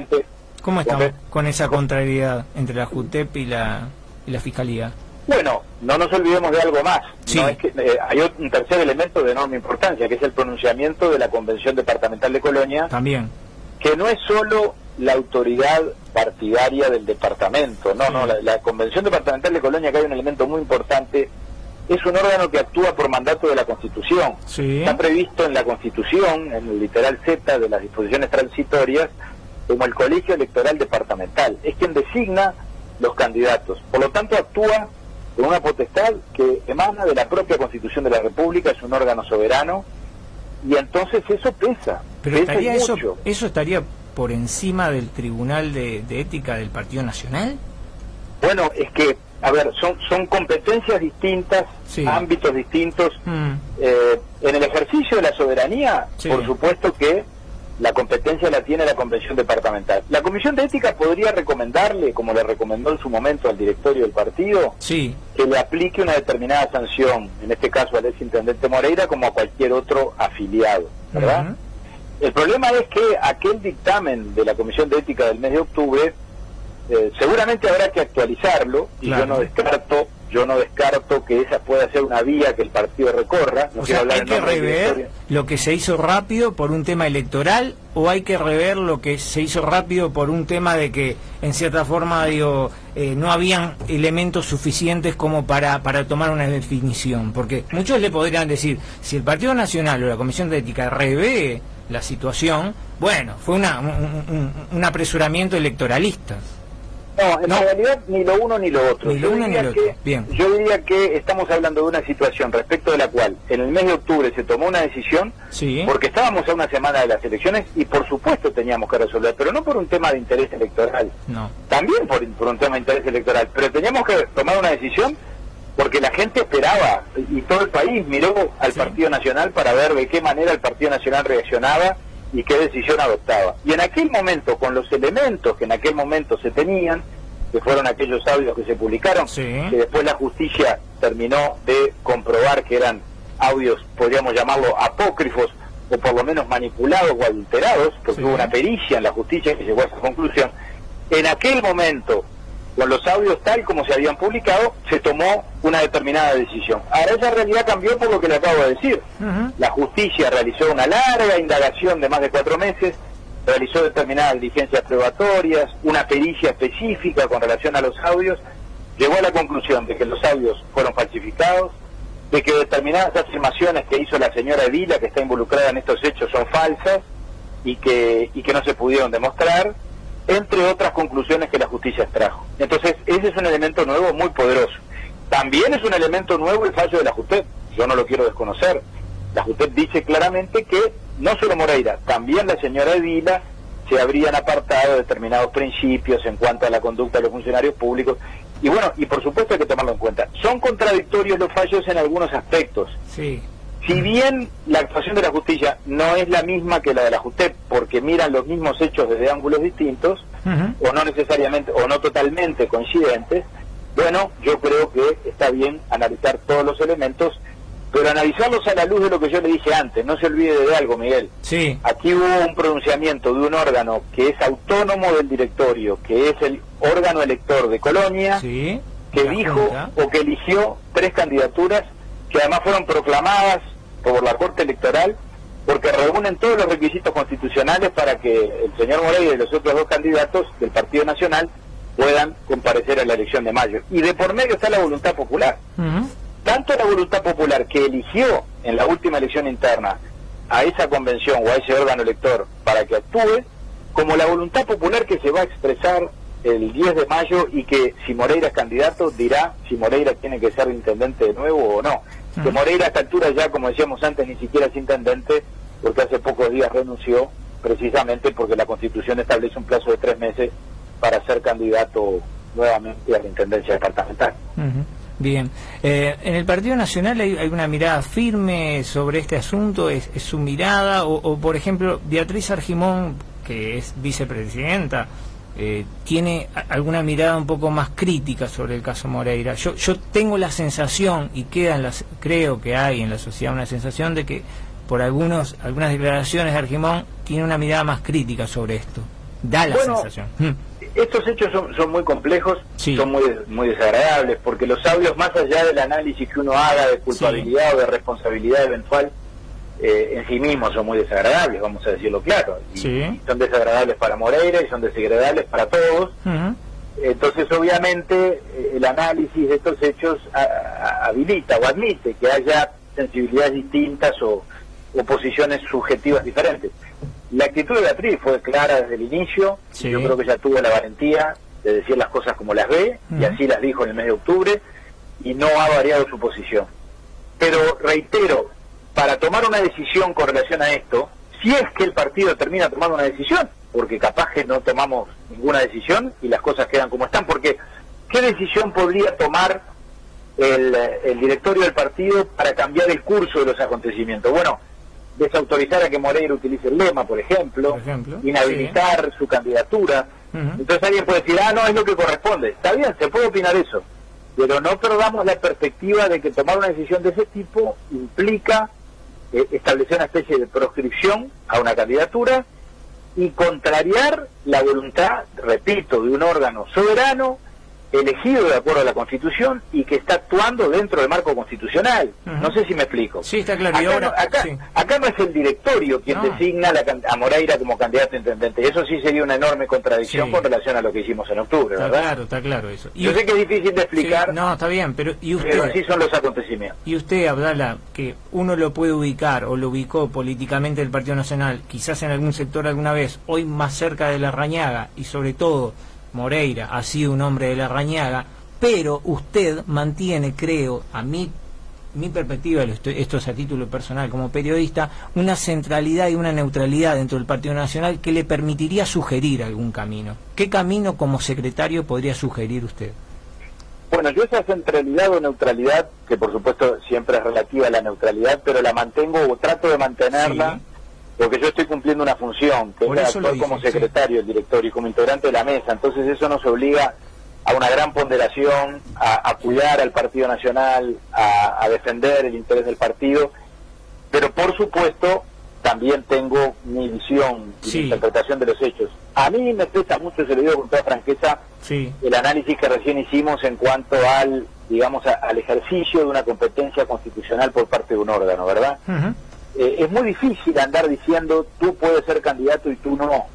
¿cómo estamos con esa contrariedad entre la JUTEP y la, y la Fiscalía? Bueno, no nos olvidemos de algo más. No es que, eh, hay un tercer elemento de enorme importancia, que es el pronunciamiento de la Convención Departamental de Colonia. También. Que no es solo la autoridad partidaria del departamento. No, no, la, Convención Departamental de Colonia, que hay un elemento muy importante, es un órgano que actúa por mandato de la Constitución. Está previsto en la Constitución, en el literal Z de las disposiciones transitorias, como el colegio electoral departamental. Es quien designa los candidatos. Por lo tanto, actúa con una potestad que emana de la propia Constitución de la República, es un órgano soberano, y entonces eso pesa. Pero estaría eso, eso estaría por encima del Tribunal de, Ética del Partido Nacional? Bueno, es que, a ver, son, son competencias distintas, ámbitos distintos. Mm. Eh, en el ejercicio de la soberanía, por supuesto que la competencia la tiene la Convención Departamental. La Comisión de Ética podría recomendarle, como le recomendó en su momento al directorio del partido, sí. que le aplique una determinada sanción, en este caso al exintendente Moreira, como a cualquier otro afiliado, ¿verdad? El problema es que aquel dictamen de la Comisión de Ética del mes de octubre eh, seguramente habrá que actualizarlo y yo no descarto yo no descarto que esa pueda ser una vía que el partido recorra. o sea, hay que rever lo que se hizo rápido por un tema electoral o hay que rever lo que se hizo rápido por un tema de que, en cierta forma, digo, eh, no habían elementos suficientes como para, para tomar una definición. Porque muchos le podrían decir, si el Partido Nacional o la Comisión de Ética revé la situación, bueno, fue una, un, apresuramiento electoralista. No, en realidad ni lo uno ni lo otro. Ni lo uno ni lo otro. Bien. Yo diría que estamos hablando de una situación respecto de la cual en el mes de octubre se tomó una decisión sí. porque estábamos a una semana de las elecciones y por supuesto teníamos que resolver, pero no por un tema de interés electoral. No. También por, por un tema de interés electoral, pero teníamos que tomar una decisión porque la gente esperaba y todo el país miró al Partido Nacional para ver de qué manera el Partido Nacional reaccionaba y qué decisión adoptaba. Y en aquel momento, con los elementos que en aquel momento se tenían, que fueron aquellos audios que se publicaron, que después la justicia terminó de comprobar que eran audios, podríamos llamarlo apócrifos, o por lo menos manipulados o adulterados, porque hubo una pericia en la justicia que llegó a esa conclusión, en aquel momento con los audios tal como se habían publicado, se tomó una determinada decisión. Ahora esa realidad cambió por lo que le acabo de decir. La justicia realizó una larga indagación de más de cuatro meses, realizó determinadas diligencias probatorias, una pericia específica con relación a los audios, llegó a la conclusión de que los audios fueron falsificados, de que determinadas afirmaciones que hizo la señora Evila, que está involucrada en estos hechos, son falsas y que, y que no se pudieron demostrar, entre otras conclusiones que la justicia extrajo. Entonces, ese es un elemento nuevo muy poderoso. También es un elemento nuevo el fallo de la JUTEP, yo no lo quiero desconocer. La JUTEP dice claramente que no solo Moreira, también la señora Evila se habrían apartado determinados principios en cuanto a la conducta de los funcionarios públicos. Y bueno, y por supuesto hay que tomarlo en cuenta. Son contradictorios los fallos en algunos aspectos. Sí. Si bien la actuación de la justicia no es la misma que la de la JUSTEP, porque miran los mismos hechos desde ángulos distintos, o no necesariamente, o no totalmente coincidentes, bueno, yo creo que está bien analizar todos los elementos, pero analizarlos a la luz de lo que yo le dije antes. No se olvide de algo, Miguel. Sí. Aquí hubo un pronunciamiento de un órgano que es autónomo del directorio, que es el órgano elector de Colonia, Sí. que dijo o que eligió tres candidaturas que además fueron proclamadas por la Corte Electoral porque reúnen todos los requisitos constitucionales para que el señor Moreira y los otros dos candidatos del Partido Nacional puedan comparecer a la elección de mayo. Y de por medio está la voluntad popular. Tanto la voluntad popular que eligió en la última elección interna a esa convención o a ese órgano elector para que actúe, como la voluntad popular que se va a expresar el 10 de mayo y que si Moreira es candidato dirá si Moreira tiene que ser intendente de nuevo o no. Que. Moreira a esta altura ya, como decíamos antes, ni siquiera es intendente porque hace pocos días renunció precisamente porque la Constitución establece un plazo de tres meses para ser candidato nuevamente a la intendencia departamental. Bien. Eh, ¿En el Partido Nacional hay, hay una mirada firme sobre este asunto? ¿Es, es su mirada? O, o, por ejemplo, Beatriz Argimón, que es vicepresidenta, eh, ¿tiene alguna mirada un poco más crítica sobre el caso Moreira? Yo, yo tengo la sensación, y queda en las, creo que hay en la sociedad una sensación de que por algunos algunas declaraciones de Argimón tiene una mirada más crítica sobre esto. Da la Bueno, sensación. Mm. Estos hechos son, son muy complejos, Sí. son muy, muy desagradables, porque los audios, más allá del análisis que uno haga de culpabilidad o de responsabilidad eventual, eh, en sí mismos son muy desagradables, vamos a decirlo claro. Y, Sí. y son desagradables para Moreira y son desagradables para todos. Entonces, obviamente, eh, el análisis de estos hechos a- a- habilita o admite que haya sensibilidades distintas o, o posiciones subjetivas diferentes. La actitud de Beatriz fue clara desde el inicio, Sí. yo creo que ella tuvo la valentía de decir las cosas como las ve, y así las dijo en el mes de octubre, y no ha variado su posición. Pero reitero, para tomar una decisión con relación a esto, si es que el partido termina tomando una decisión, porque capaz que no tomamos ninguna decisión y las cosas quedan como están, porque ¿qué decisión podría tomar el, el directorio del partido para cambiar el curso de los acontecimientos? Bueno, desautorizar a que Moreira utilice el lema, por ejemplo, Por ejemplo, inhabilitar su candidatura. Entonces alguien puede decir, ah, no, es lo que corresponde. Está bien, se puede opinar eso, pero no perdamos la perspectiva de que tomar una decisión de ese tipo implica eh, establecer una especie de proscripción a una candidatura y contrariar la voluntad, repito, de un órgano soberano elegido de acuerdo a la Constitución y que está actuando dentro del marco constitucional. No sé si me explico. Sí, está claro. Y Acá, ahora, no, acá, sí. acá no es el directorio quien No. designa la a Moreira como candidato a intendente. Eso sí sería una enorme contradicción Sí. con relación a lo que hicimos en octubre, Está ¿verdad? claro, está claro eso. Yo sé que es difícil de explicar, Sí, no, está bien, pero ¿y pero usted? así son los acontecimientos. Y usted, Abdala, que uno lo puede ubicar o lo ubicó políticamente el Partido Nacional, quizás en algún sector alguna vez, hoy más cerca de la Rañaga y sobre todo Moreira ha sido un hombre de la Rañaga, pero usted mantiene, creo, a mí mi perspectiva, esto es a título personal como periodista, una centralidad y una neutralidad dentro del Partido Nacional que le permitiría sugerir algún camino. ¿Qué camino como secretario podría sugerir usted? Bueno, yo esa centralidad o neutralidad, que por supuesto siempre es relativa a la neutralidad, pero la mantengo o trato de mantenerla Sí. Porque yo estoy cumpliendo una función, que Por es actuar como secretario del directorio y como integrante de la mesa. Entonces eso nos obliga a una gran ponderación, a, a cuidar al Partido Nacional, a, a defender el interés del partido, pero por supuesto también tengo mi visión y Sí. mi interpretación de los hechos. A mí me pesa mucho, se lo digo con toda franqueza, Sí. el análisis que recién hicimos en cuanto al, digamos, a- al ejercicio de una competencia constitucional por parte de un órgano, ¿verdad? Ujú. Eh, es muy difícil andar diciendo tú puedes ser candidato y tú no,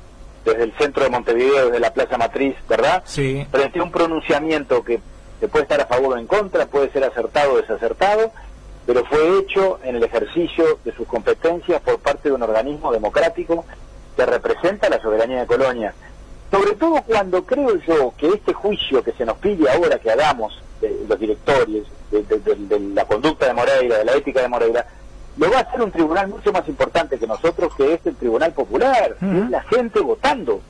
desde el centro de Montevideo, desde la Plaza Matriz, ¿verdad? Sí. Frente a un pronunciamiento que, que puede estar a favor o en contra, puede ser acertado o desacertado, pero fue hecho en el ejercicio de sus competencias por parte de un organismo democrático que representa la soberanía de Colonia. Sobre todo cuando creo yo que este juicio que se nos pide ahora que hagamos de los directorios, de, de- de- de la conducta de Moreira, de la ética de Moreira, lo va a hacer un tribunal mucho más importante que nosotros, que es el Tribunal Popular, es la gente votando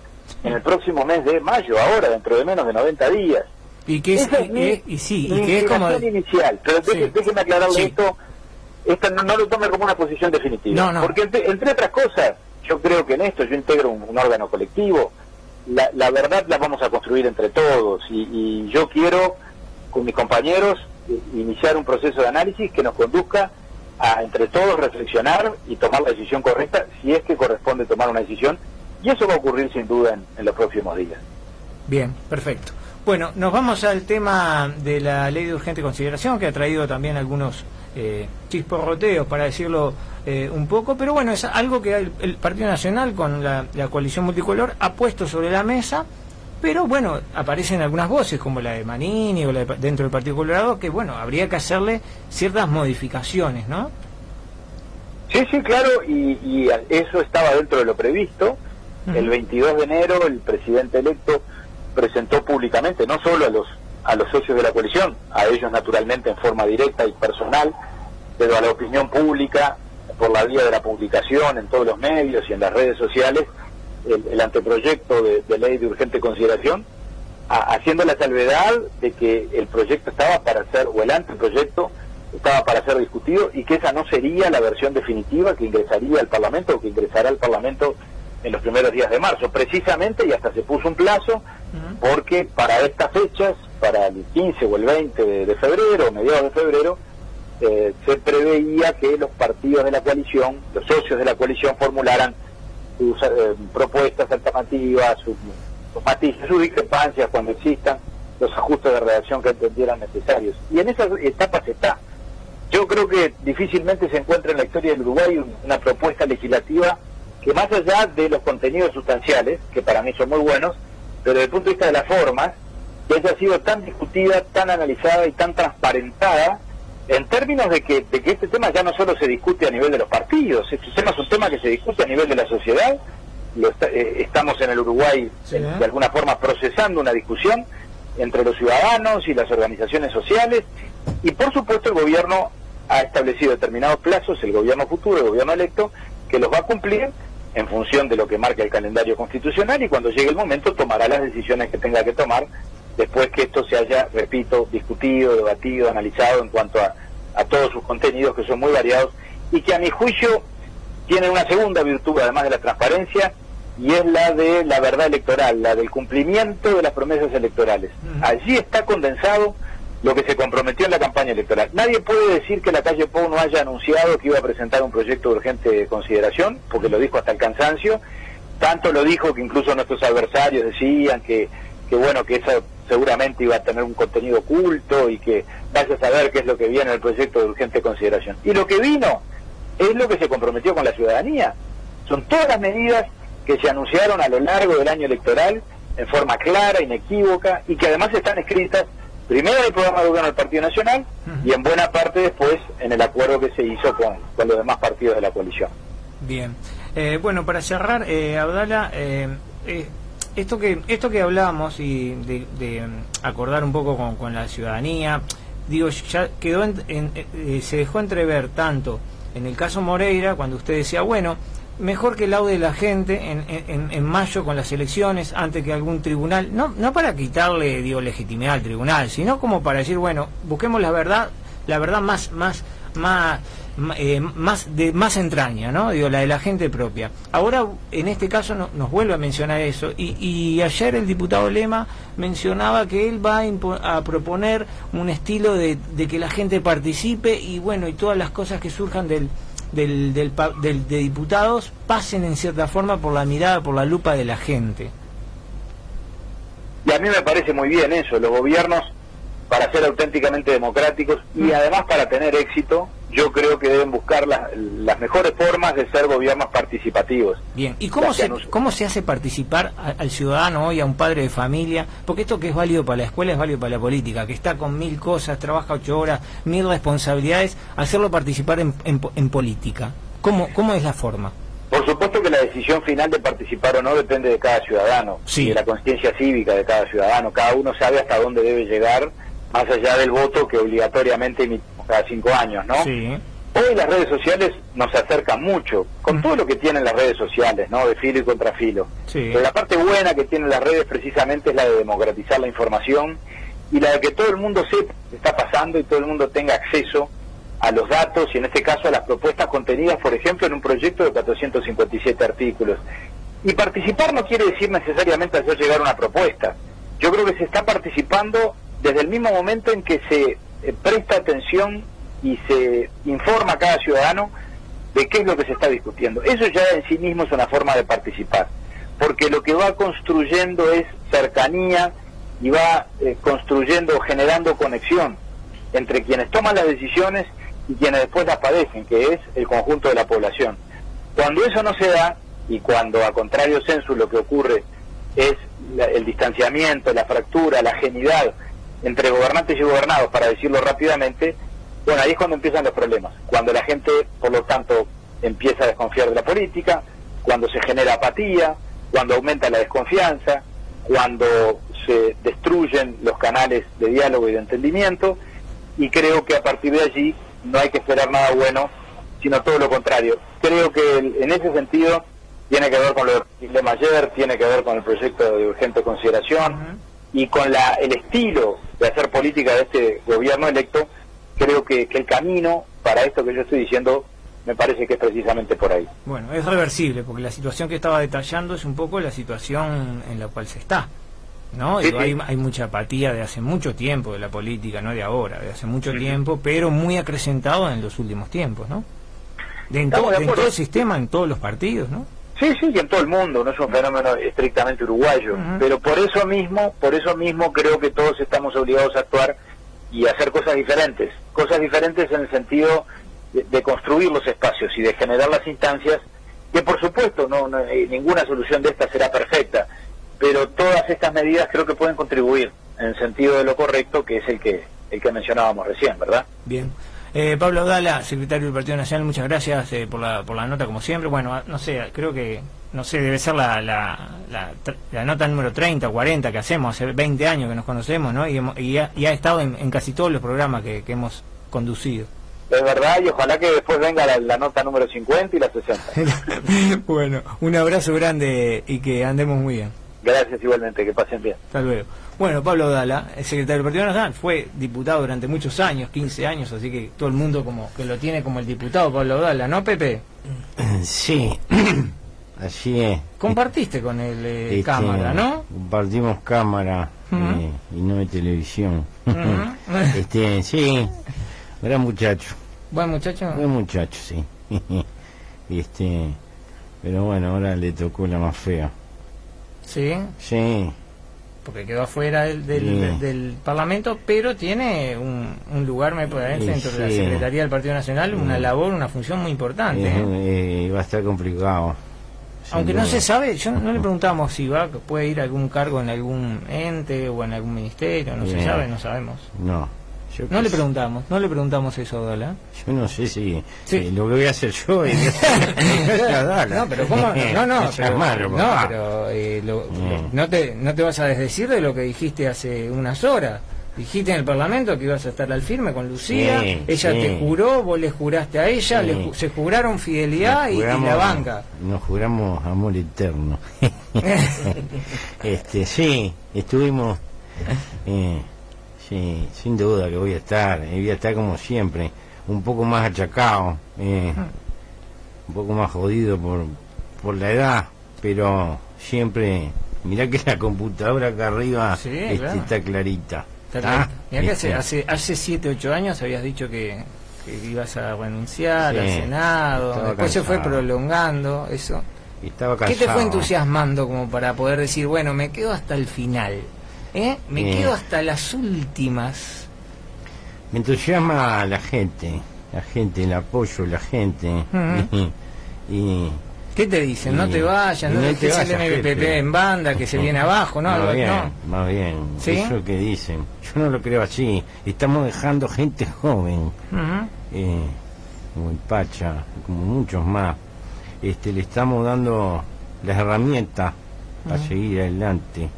en el próximo mes de mayo, ahora, dentro de menos de 90 días. Y que es, y, sí, y que es como... inicial, pero déjeme aclararle esto, esto no, lo tome como una posición definitiva. Porque entre, otras cosas, yo creo que en esto yo integro un, órgano colectivo, la, la, verdad la vamos a construir entre todos. Y, y yo quiero con mis compañeros iniciar un proceso de análisis que nos conduzca a entre todos reflexionar y tomar la decisión correcta si es que corresponde tomar una decisión y eso va a ocurrir sin duda en, los próximos días. Bien, perfecto. Bueno, nos vamos al tema de la ley de urgente consideración que ha traído también algunos eh, chisporroteos, para decirlo eh, un poco, pero bueno, es algo que el, Partido Nacional con la, coalición multicolor ha puesto sobre la mesa, pero bueno, aparecen algunas voces como la de Manini o la dentro del Partido Colorado que bueno, habría que hacerle ciertas modificaciones, ¿no? Sí, sí, claro, y eso estaba dentro de lo previsto. El 22 de enero el presidente electo presentó públicamente, no solo a los, a los socios de la coalición, a ellos naturalmente en forma directa y personal, pero a la opinión pública, por la vía de la publicación en todos los medios y en las redes sociales, el, anteproyecto de, ley de urgente consideración, haciendo la salvedad de que el proyecto estaba para ser, o el anteproyecto estaba para ser discutido y que esa no sería la versión definitiva que ingresaría al Parlamento o que ingresará al Parlamento en los primeros días de marzo, precisamente, y hasta se puso un plazo, porque para estas fechas, para el 15 o el 20 de, febrero, mediados de febrero, eh, se preveía que los partidos de la coalición, los socios de la coalición, formularan sus eh, propuestas alternativas, sus, matices, sus discrepancias cuando existan, los ajustes de redacción que entendieran necesarios. Y en esas etapas está. Yo creo que difícilmente se encuentra en la historia del Uruguay una propuesta legislativa que más allá de los contenidos sustanciales, que para mí son muy buenos, pero desde el punto de vista de las formas, que haya sido tan discutida, tan analizada y tan transparentada, en términos de que, de que este tema ya no solo se discute a nivel de los partidos, este tema es un tema que se discute a nivel de la sociedad, lo eh, estamos en el Uruguay de alguna forma procesando una discusión entre los ciudadanos y las organizaciones sociales, y por supuesto el gobierno ha establecido determinados plazos, el gobierno futuro, el gobierno electo, que los va a cumplir en función de lo que marca el calendario constitucional y cuando llegue el momento tomará las decisiones que tenga que tomar después que esto se haya, repito, discutido, debatido, analizado en cuanto a, todos sus contenidos que son muy variados y que a mi juicio tienen una segunda virtud además de la transparencia y es la de la verdad electoral, la del cumplimiento de las promesas electorales. Allí está condensado lo que se comprometió en la campaña electoral. Nadie puede decir que la calle Pou no haya anunciado que iba a presentar un proyecto de urgente consideración, porque lo dijo hasta el cansancio. Tanto lo dijo que incluso nuestros adversarios decían que, que bueno, que eso seguramente iba a tener un contenido oculto y que vaya a saber qué es lo que viene en el proyecto de urgente consideración. Y lo que vino es lo que se comprometió con la ciudadanía. Son todas las medidas que se anunciaron a lo largo del año electoral en forma clara, inequívoca y que además están escritas primero en el programa de gobierno del Partido Nacional y en buena parte después en el acuerdo que se hizo con, los demás partidos de la coalición. Bien. Eh, bueno, para cerrar, eh, Abdala, eh, eh, esto que esto que hablamos y de, mm, acordar un poco con, la ciudadanía, digo, ya quedó se dejó entrever tanto en el caso Moreira, cuando usted decía, bueno, mejor que laude la gente en, en, en, mayo con las elecciones antes que algún tribunal, no, no para quitarle digo legitimidad al tribunal, sino como para decir, bueno, busquemos la verdad, la verdad más, más, más, eh, más de más entraña, ¿no? Digo, la de la gente propia. Ahora, en este caso, nos vuelve a mencionar eso. Y, y, ayer el diputado Lema mencionaba que él va a, a proponer un estilo de, de que la gente participe y bueno, y todas las cosas que surjan del, del, del, de diputados pasen en cierta forma por la mirada, por la lupa de la gente. Y a mí me parece muy bien eso, los gobiernos para ser auténticamente democráticos y mm. además para tener éxito yo creo que deben buscar las mejores formas de ser gobiernos participativos. Bien, ¿y cómo se, cómo se hace participar al ciudadano hoy, a un padre de familia? Porque esto que es válido para la escuela es válido para la política, que está con mil cosas, trabaja ocho horas, mil responsabilidades, hacerlo participar en, en, política. ¿Cómo, ¿Cómo es la forma? Por supuesto que la decisión final de participar o no depende de cada ciudadano, y de la conciencia cívica de cada ciudadano. Cada uno sabe hasta dónde debe llegar, más allá del voto que obligatoriamente cada cinco años, ¿no? Sí. Hoy las redes sociales nos acercan mucho, con todo lo que tienen las redes sociales, ¿no? De filo y contrafilo. Pero la parte buena que tienen las redes precisamente es la de democratizar la información y la de que todo el mundo sepa qué está pasando y todo el mundo tenga acceso a los datos y en este caso a las propuestas contenidas, por ejemplo, en un proyecto de 457 artículos. Y participar no quiere decir necesariamente hacer llegar una propuesta. Yo creo que se está participando desde el mismo momento en que se eh, presta atención y se informa a cada ciudadano de qué es lo que se está discutiendo. Eso ya en sí mismo es una forma de participar, porque lo que va construyendo es cercanía y va eh, construyendo, generando conexión entre quienes toman las decisiones y quienes después las padecen, que es el conjunto de la población. Cuando eso no se da, y cuando a contrario censo lo que ocurre es el distanciamiento, la fractura, la genidad entre gobernantes y gobernados, para decirlo rápidamente, bueno, ahí es cuando empiezan los problemas, cuando la gente, por lo tanto, empieza a desconfiar de la política, cuando se genera apatía, cuando aumenta la desconfianza, cuando se destruyen los canales de diálogo y de entendimiento, y creo que a partir de allí no hay que esperar nada bueno, sino todo lo contrario. Creo que en ese sentido tiene que ver con lo de Mayer, tiene que ver con el proyecto de urgente consideración y con la, el estilo de hacer política de este gobierno electo creo que, el camino para esto que yo estoy diciendo me parece que es precisamente por ahí. Bueno, es reversible, porque la situación que estaba detallando es un poco la situación en la cual se está. ¿no? Hay, hay, mucha apatía de hace mucho tiempo de la política, no de ahora, de hace mucho tiempo, pero muy acrecentado en los últimos tiempos, ¿no? De en, todo, el sistema, en todos los partidos, ¿no? Sí, sí, y en todo el mundo, no es un fenómeno estrictamente uruguayo, pero por eso mismo, por eso mismo creo que todos estamos obligados a actuar y hacer cosas diferentes, cosas diferentes en el sentido de, construir los espacios y de generar las instancias, que por supuesto no, eh, ninguna solución de esta será perfecta, pero todas estas medidas creo que pueden contribuir en el sentido de lo correcto, que es el que el que mencionábamos recién, ¿verdad? Bien. Eh, Pablo Dala, secretario del Partido Nacional, muchas gracias eh, por, la, por la nota como siempre. Bueno, no sé, creo que, no sé, debe ser la, la, la, nota número 30 o 40 que hacemos, hace 20 años que nos conocemos, ¿no? Y, y, ha, estado en, casi todos los programas que, hemos conducido. Es verdad, y ojalá que después venga la, nota número 50 y la 60. bueno, un abrazo grande y que andemos muy bien. Gracias igualmente, que pasen bien. Hasta luego. Bueno, Pablo Dala, el secretario del Partido Nacional, fue diputado durante muchos años, 15 años, así que todo el mundo como que lo tiene como el diputado Pablo Dala, ¿no, Pepe? Sí, así es. Compartiste con el eh, este, cámara, ¿no? Compartimos cámara eh, y no de televisión. este, sí, gran muchacho. ¿Buen muchacho? Buen muchacho, sí. este, pero bueno, ahora le tocó la más fea. Sí. Sí. Porque quedó afuera del, del, Parlamento, pero tiene un, lugar, me puede dentro de la Secretaría del Partido Nacional, una labor, una función muy importante. ¿eh? va a estar complicado. Aunque no se sabe, yo no le preguntamos si va puede ir a algún cargo en algún ente o en algún ministerio, no se sabe, no sabemos. No no le preguntamos, no le preguntamos eso a Dala. Yo no sé si eh, lo que voy a hacer yo es No, pero ¿cómo? No, no, pero, no, pero eh, no. te, no te vas a desdecir de lo que dijiste hace unas horas. Dijiste en el Parlamento que ibas a estar al firme con Lucía, ella te juró, vos le juraste a ella, se juraron fidelidad y, la banca. Nos juramos amor eterno. este Sí, estuvimos... Eh, Sí, sin duda que voy a estar, y voy a estar como siempre, un poco más achacado, eh, un poco más jodido por, por la edad, pero siempre, mirá que la computadora acá arriba este, está clarita. Está Mirá que hace, hace, hace 7, 8 años habías dicho que, ibas a renunciar al Senado, después se fue prolongando eso. Estaba ¿Qué te fue entusiasmando como para poder decir, bueno, me quedo hasta el final? ¿Eh? Me quedo hasta las últimas. Me entusiasma la gente, la gente, el apoyo, la gente. y, ¿Qué te dicen? no te vayas, no, dejes el MPP en banda, que se viene abajo, ¿no? Más bien, más bien. Eso que dicen. Yo no lo creo así. Estamos dejando gente joven, eh, como el Pacha, como muchos más. Este, le estamos dando las herramientas para seguir adelante.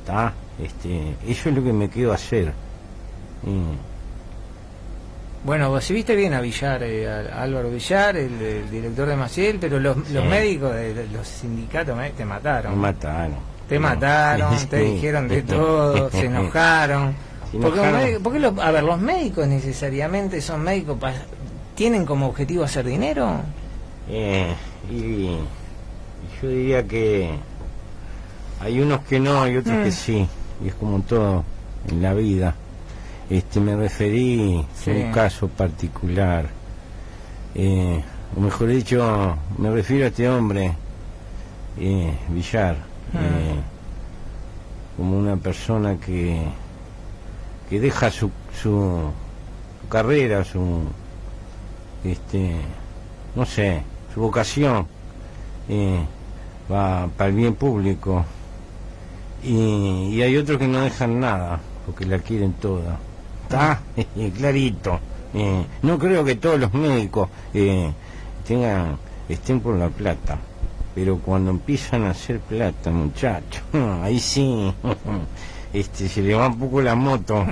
¿Está? Este, eso es lo que me quedo hacer. Bueno, vos si viste bien a Villar, eh, a Álvaro Villar, el, director de Maciel, pero los, los médicos de los sindicatos te mataron. Me mataron. Te mataron, te dijeron de todo, se enojaron. Porque, los, a ver, los médicos necesariamente son médicos, ¿tienen como objetivo hacer dinero? Eh, y yo diría que hay unos que no y otros que mm. sí, y es como todo en la vida. Este, me referí a un caso particular, eh, o mejor dicho, me refiero a este hombre, eh, Villar, ah. eh, como una persona que, que deja su, su, carrera, su, este, no sé, su vocación, va para el bien público, y, y hay otros que no dejan nada, porque la quieren toda. clarito. Eh, no creo que todos los médicos eh, tengan estén por la plata, pero cuando empiezan a hacer plata, muchachos, ahí sí, este, se le va un poco la moto.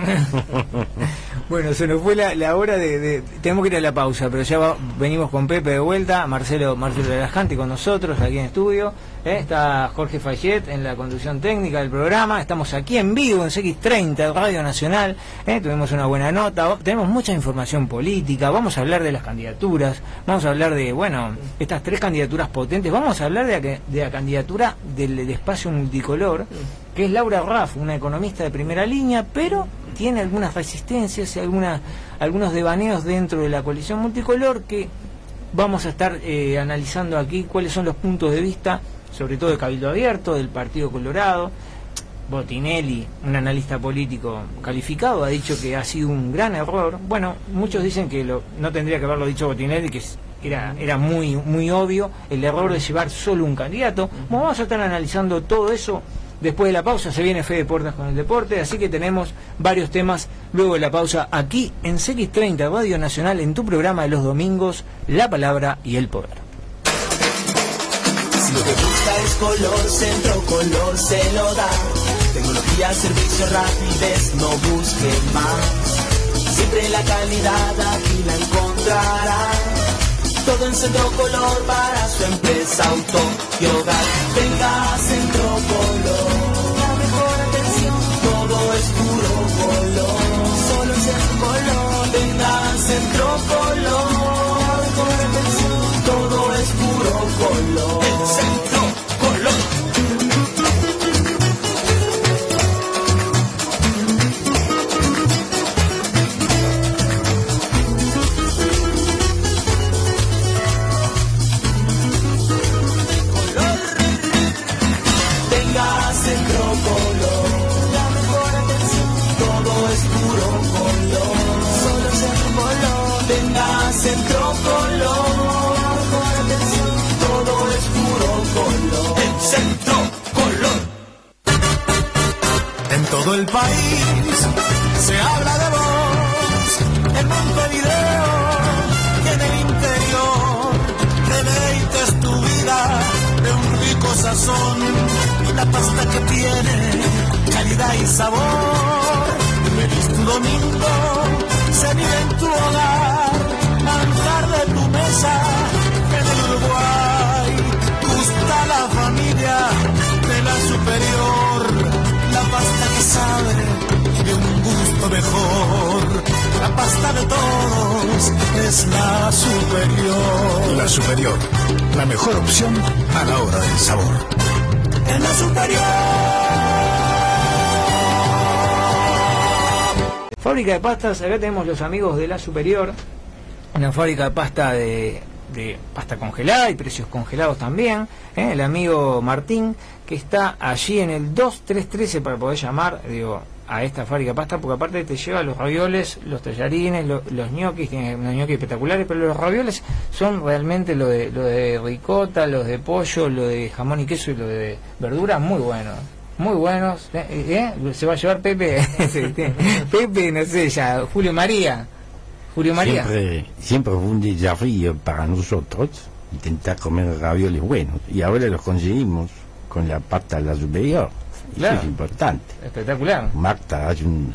bueno, se nos fue la, hora de, Tenemos que ir a la pausa, pero ya venimos con Pepe de vuelta, Marcelo Marcelo de con nosotros aquí en estudio. ¿eh? Está Jorge Fayet en la conducción técnica del programa. Estamos aquí en vivo en CX30, Radio Nacional. ¿eh? Tuvimos una buena nota. Tenemos mucha información política. Vamos a hablar de las candidaturas. Vamos a hablar de, bueno, estas tres candidaturas potentes. Vamos a hablar de la, candidatura del, del espacio multicolor que es Laura Raff, una economista de primera línea, pero tiene algunas resistencias y algunos devaneos dentro de la coalición multicolor que vamos a estar eh, analizando aquí cuáles son los puntos de vista, sobre todo de Cabildo Abierto, del Partido Colorado. Botinelli, un analista político calificado, ha dicho que ha sido un gran error. Bueno, muchos dicen que lo, no tendría que haberlo dicho Botinelli, que era, era muy, muy obvio el error de llevar solo un candidato. vamos a estar analizando todo eso Después de la pausa se viene Fede Puertas con el deporte, así que tenemos varios temas luego de la pausa aquí en CX30 Radio Nacional en tu programa de los domingos, La Palabra y el Poder. Si lo que busca es color, centro color se lo da. Tecnología, servicio, rapidez, no busque más. Siempre la calidad aquí la encontrará. Todo en centro color para su empresa, auto y hogar. Venga centro color. Solo en centro color. Todo el país se habla de vos. En Montevideo y en el interior deleites tu vida de un rico sazón la pasta que tiene calidad y sabor. Feliz tu domingo, se vive en tu hogar, manjar sabe de un gusto mejor. La pasta de todos es la superior. La superior, la mejor opción a la hora del sabor. En la superior. Fábrica de pastas, acá tenemos los amigos de la superior, una fábrica de pasta de, pasta congelada y precios congelados también. ¿eh? El amigo Martín que está allí en el 2313 para poder llamar, digo, a esta fábrica de pasta, porque aparte te lleva los ravioles, los tallarines, los ñoquis, tiene unos ñoquis espectaculares, pero los ravioles son realmente lo de, lo de ricota, los de pollo, lo de jamón y queso y lo de verdura, muy buenos. Muy buenos. ¿eh? ¿Eh? Se va a llevar Pepe, Pepe, no sé, ya, Julio María. Julio María. Siempre, siempre fue un desafío para nosotros intentar comer ravioles buenos y ahora los conseguimos con la pasta de la superior. Eso es importante. Espectacular. Marta hace un,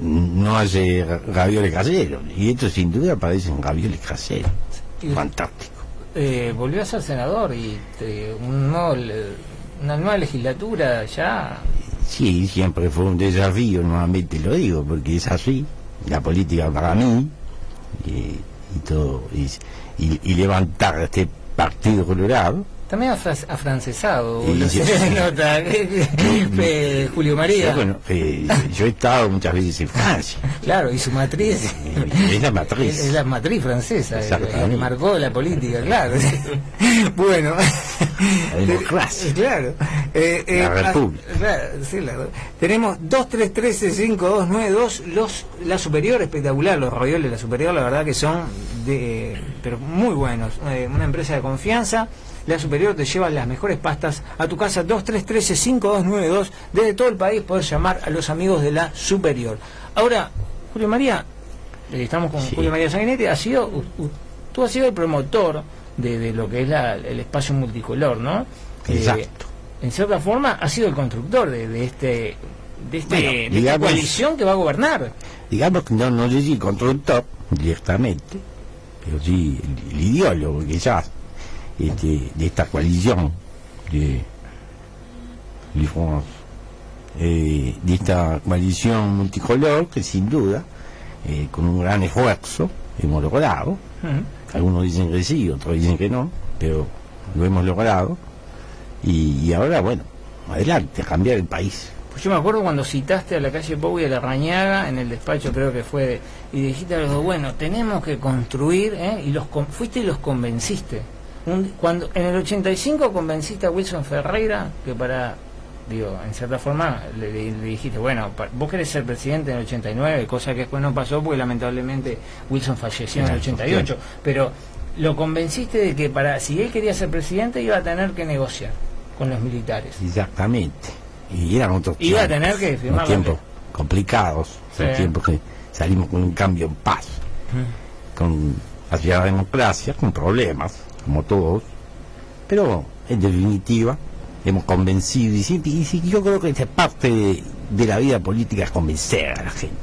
no hace ravioles caseros. Y esto sin duda parecen ravioles caseros. Fantástico. Eh, volvió a ser senador y un una nueva legislatura ya. Sí, siempre fue un desafío, nuevamente lo digo, porque es así. La política para mí y, todo. Y, y levantar este Partido Colorado también afrancesado, nota, Julio María. Bueno, eh, yo he estado muchas veces en Francia. Claro, y su matriz. Es la matriz. Es la matriz francesa, la que marcó la política, claro. bueno. La democracia. Claro. Eh, eh, la República. sí, la, tenemos 2313-5292, los, la superior espectacular, los ravioles, la superior, la verdad que son de, pero muy buenos. una empresa de confianza la Superior te lleva las mejores pastas a tu casa 2313-5292. Desde todo el país puedes llamar a los amigos de la Superior. Ahora, Julio María, eh, estamos con Julio María Sanguinetti, ha sido, tú has sido el promotor de, lo que es el espacio multicolor, ¿no? Eh, Exacto. en cierta forma, ha sido el constructor de, este de, este, esta coalición que va a gobernar. Digamos que no, no sé si constructor directamente, pero sí el, el ideólogo, quizás este, de esta coalición de, eh, de esta coalición multicolor que sin duda eh, con un gran esfuerzo hemos logrado. Algunos dicen que sí otros dicen que no pero lo hemos logrado. Y, ahora bueno adelante a cambiar el país. Pues yo me acuerdo cuando citaste a la calle Pau y a la Rañaga en el despacho creo que fue y dijiste algo bueno tenemos que construir ¿eh? y los fuiste y los convenciste cuando en el 85 convenciste a Wilson Ferreira que para digo en cierta forma le, dijiste bueno vos querés ser presidente en el 89 cosa que después no pasó porque lamentablemente Wilson falleció en el 88 pero lo convenciste de que para si él quería ser presidente iba a tener que negociar con los militares. Exactamente. Y eran otros iba a tener que firmar tiempos complicados tiempos que salimos con un cambio en paz. Con hacia la democracia con problemas como todos, pero en definitiva hemos convencido y, yo creo que esta parte de, la vida política es convencer a la gente,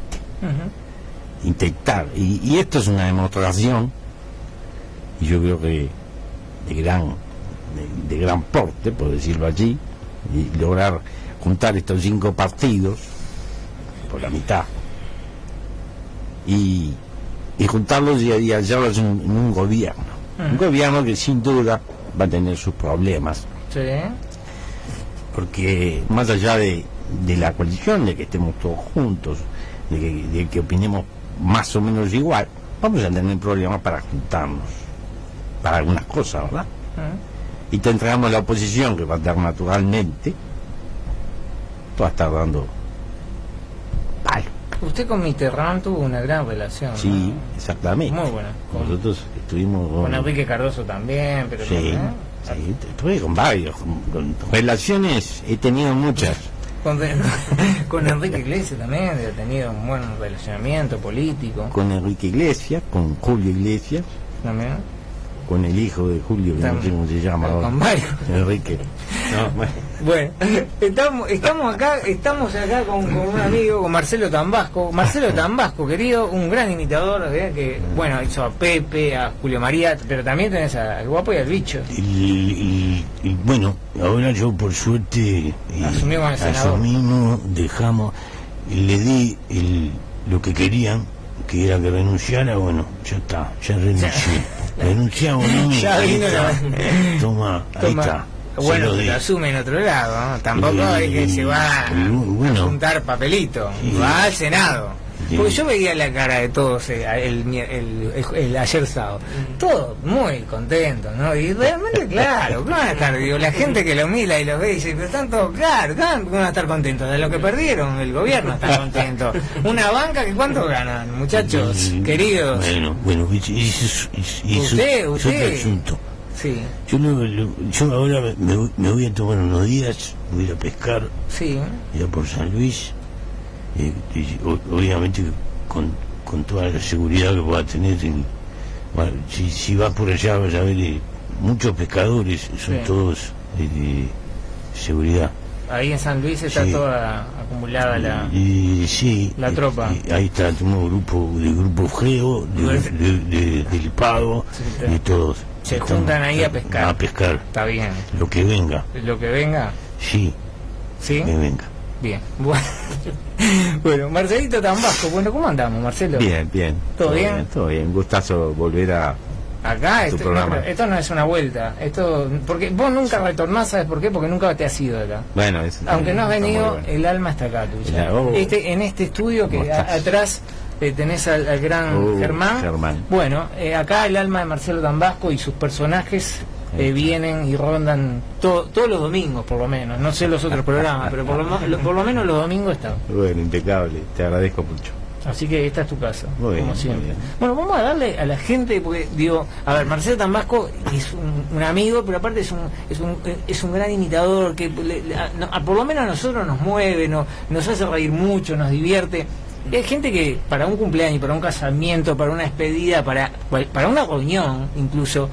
intentar, y, esto es una demostración, y yo creo que de gran, de, gran porte, por decirlo allí, y lograr juntar estos cinco partidos por la mitad. Y, y juntarlos y, y hallarlos en un gobierno un gobierno que sin duda va a tener sus problemas. Sí. Porque más allá de, la coalición, de que estemos todos juntos, de que, opinemos más o menos igual, vamos a tener problemas para juntarnos, para algunas cosas, ¿verdad? Y te entregamos la oposición, que va a dar naturalmente, va a estar dando Usted con Mitterrand tuvo una gran relación. Sí, exactamente. Muy buena. Nosotros estuvimos con, Enrique Cardoso también, pero sí, sí, estuve con varios, con, relaciones he tenido muchas. Con, Enrique Iglesias también he tenido un buen relacionamiento político. Con Enrique Iglesias, con Julio Iglesias. También con el hijo de Julio, que no sé cómo se llama Con Mario. Enrique. bueno. estamos, estamos acá, estamos acá con, un amigo, con Marcelo Tambasco. Marcelo Tambasco, querido, un gran imitador, que, bueno, hizo a Pepe, a Julio María, pero también tenés al guapo y al bicho. Y, bueno, ahora yo por suerte eh, asumimos, asumimos dejamos, le di el, lo que querían, que era que renunciara, bueno, ya está, ya renuncié. Renunciamos, ¿no? Ya vino Toma, ahí está. Bueno, lo asume en otro lado, ¿no? Tampoco es que se va a juntar papelito, va al Senado. Porque yo veía la cara de todos eh, el, el, ayer sábado. Todos muy contentos, ¿no? Y realmente, claro, van a estar, digo, la gente que lo mira y lo ve y dice, pero están todos, claro, van a estar contentos. De lo que perdieron, el gobierno está contento. Una banca que cuánto ganan, muchachos, queridos. Bueno, bueno, y, y, usted, usted. asunto. Sí. Yo, yo ahora me, me, voy a tomar unos días, voy a ir a pescar. Sí. Ya por San Luis obviamente con, con toda la seguridad que pueda tener. si, si vas por allá vas a ver eh, muchos pescadores, son todos de seguridad. Ahí en San Luis está toda acumulada la, sí, la tropa. ahí está nuevo grupo de Grupo Geo, de, del Pago, y todos. Se juntan ahí a pescar. A pescar. Está bien. Lo que venga. Lo que venga. Sí. Sí. Que venga. Bien. Bueno, Marcelito Tambasco, bueno, ¿cómo andamos, Marcelo? Bien, bien. ¿Todo, bien? Todo bien. Gustazo volver a, Acá este, esto no es una vuelta, esto porque vos nunca retornás, ¿sabes por qué? Porque nunca te has ido acá. Bueno, aunque no has venido, el alma está acá tuya. este, en este estudio que atrás eh, tenés al, gran uh, Germán. Bueno, eh, acá el alma de Marcelo Tambasco y sus personajes eh, vienen y rondan todos los domingos, por lo menos. No sé los otros programas, pero por lo, por lo menos los domingos están. Bueno, impecable, te agradezco mucho. Así que esta es tu casa, como siempre. Bueno, vamos a darle a la gente, porque digo, a ver, Marcelo Tambasco es un, amigo, pero aparte es un, es un, es un gran imitador que por lo menos a nosotros nos mueve, no, nos hace reír mucho, nos divierte. Hay gente que para un cumpleaños, para un casamiento, para una despedida, para, para una reunión incluso,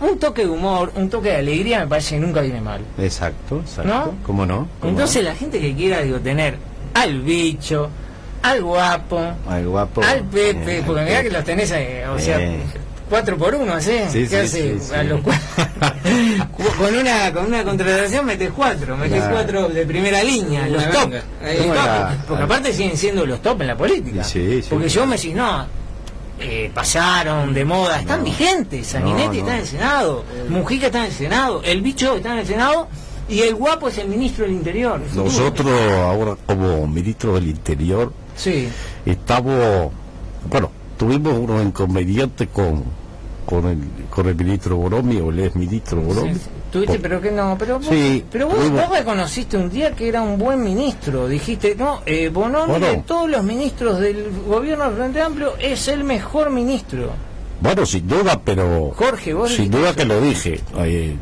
un toque de humor, un toque de alegría me parece que nunca viene mal. Exacto, exacto. ¿No? ¿Cómo no? Entonces la gente que quiera digo tener al bicho, al guapo, al guapo, al Pepe, porque mira que los tenés, eh, o sea, cuatro por uno, ¿sí? sí ¿Qué hace? A los con una con una contratación metes cuatro, metes cuatro de primera línea, los top, porque aparte siguen siendo los top en la política. porque yo me decís, no, eh, pasaron de moda, están vigentes, Saninetti está en el Senado, Mujica está en el Senado, el bicho está en el Senado y el guapo es el ministro del Interior. Nosotros ahora como ministro del Interior Sí. Estamos, bueno, tuvimos unos inconvenientes con, con el, con el ministro Boromi o el ex ministro Boromi. Tuviste, pero que no, pero vos, pero vos, reconociste un día que era un buen ministro. Dijiste, no, eh, Bonomi de todos los ministros del gobierno del Frente Amplio es el mejor ministro. Bueno, sin duda, pero. Jorge, vos. Sin duda que lo dije.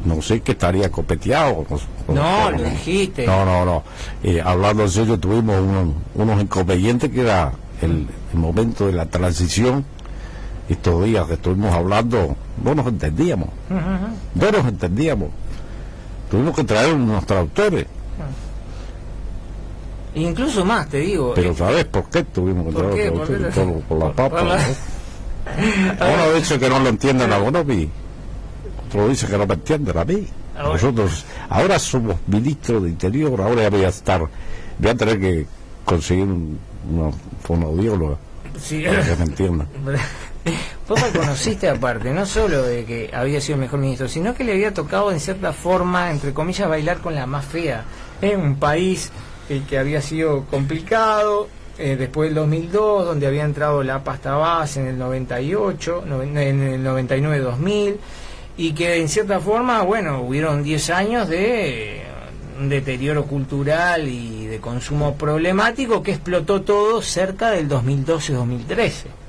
no sé qué estaría copeteado. no, lo dijiste. No, no, no. Eh, hablando en serio, tuvimos unos inconvenientes que era el, momento de la transición. Estos días que estuvimos hablando, no nos entendíamos. No nos entendíamos. Tuvimos que traer unos traductores. Incluso más, te digo. Pero ¿sabes por qué tuvimos que traer traductores? Por, la papa. Uno dice que no lo entienden a Bonomi, otro dice que no me entienden a mí. Nosotros ahora somos ministros de Interior, ahora voy a estar, voy a tener que conseguir una fonoaudióloga sí. para que me entiendan. Vos me conociste aparte, no solo de que había sido el mejor ministro, sino que le había tocado en cierta forma, entre comillas, bailar con la más fea. En un país el que había sido complicado, eh, después del 2002, donde había entrado la pasta base en el 98, en el 99-2000, y que en cierta forma, bueno, hubieron 10 años de un deterioro cultural y de consumo problemático que explotó todo cerca del 2012-2013.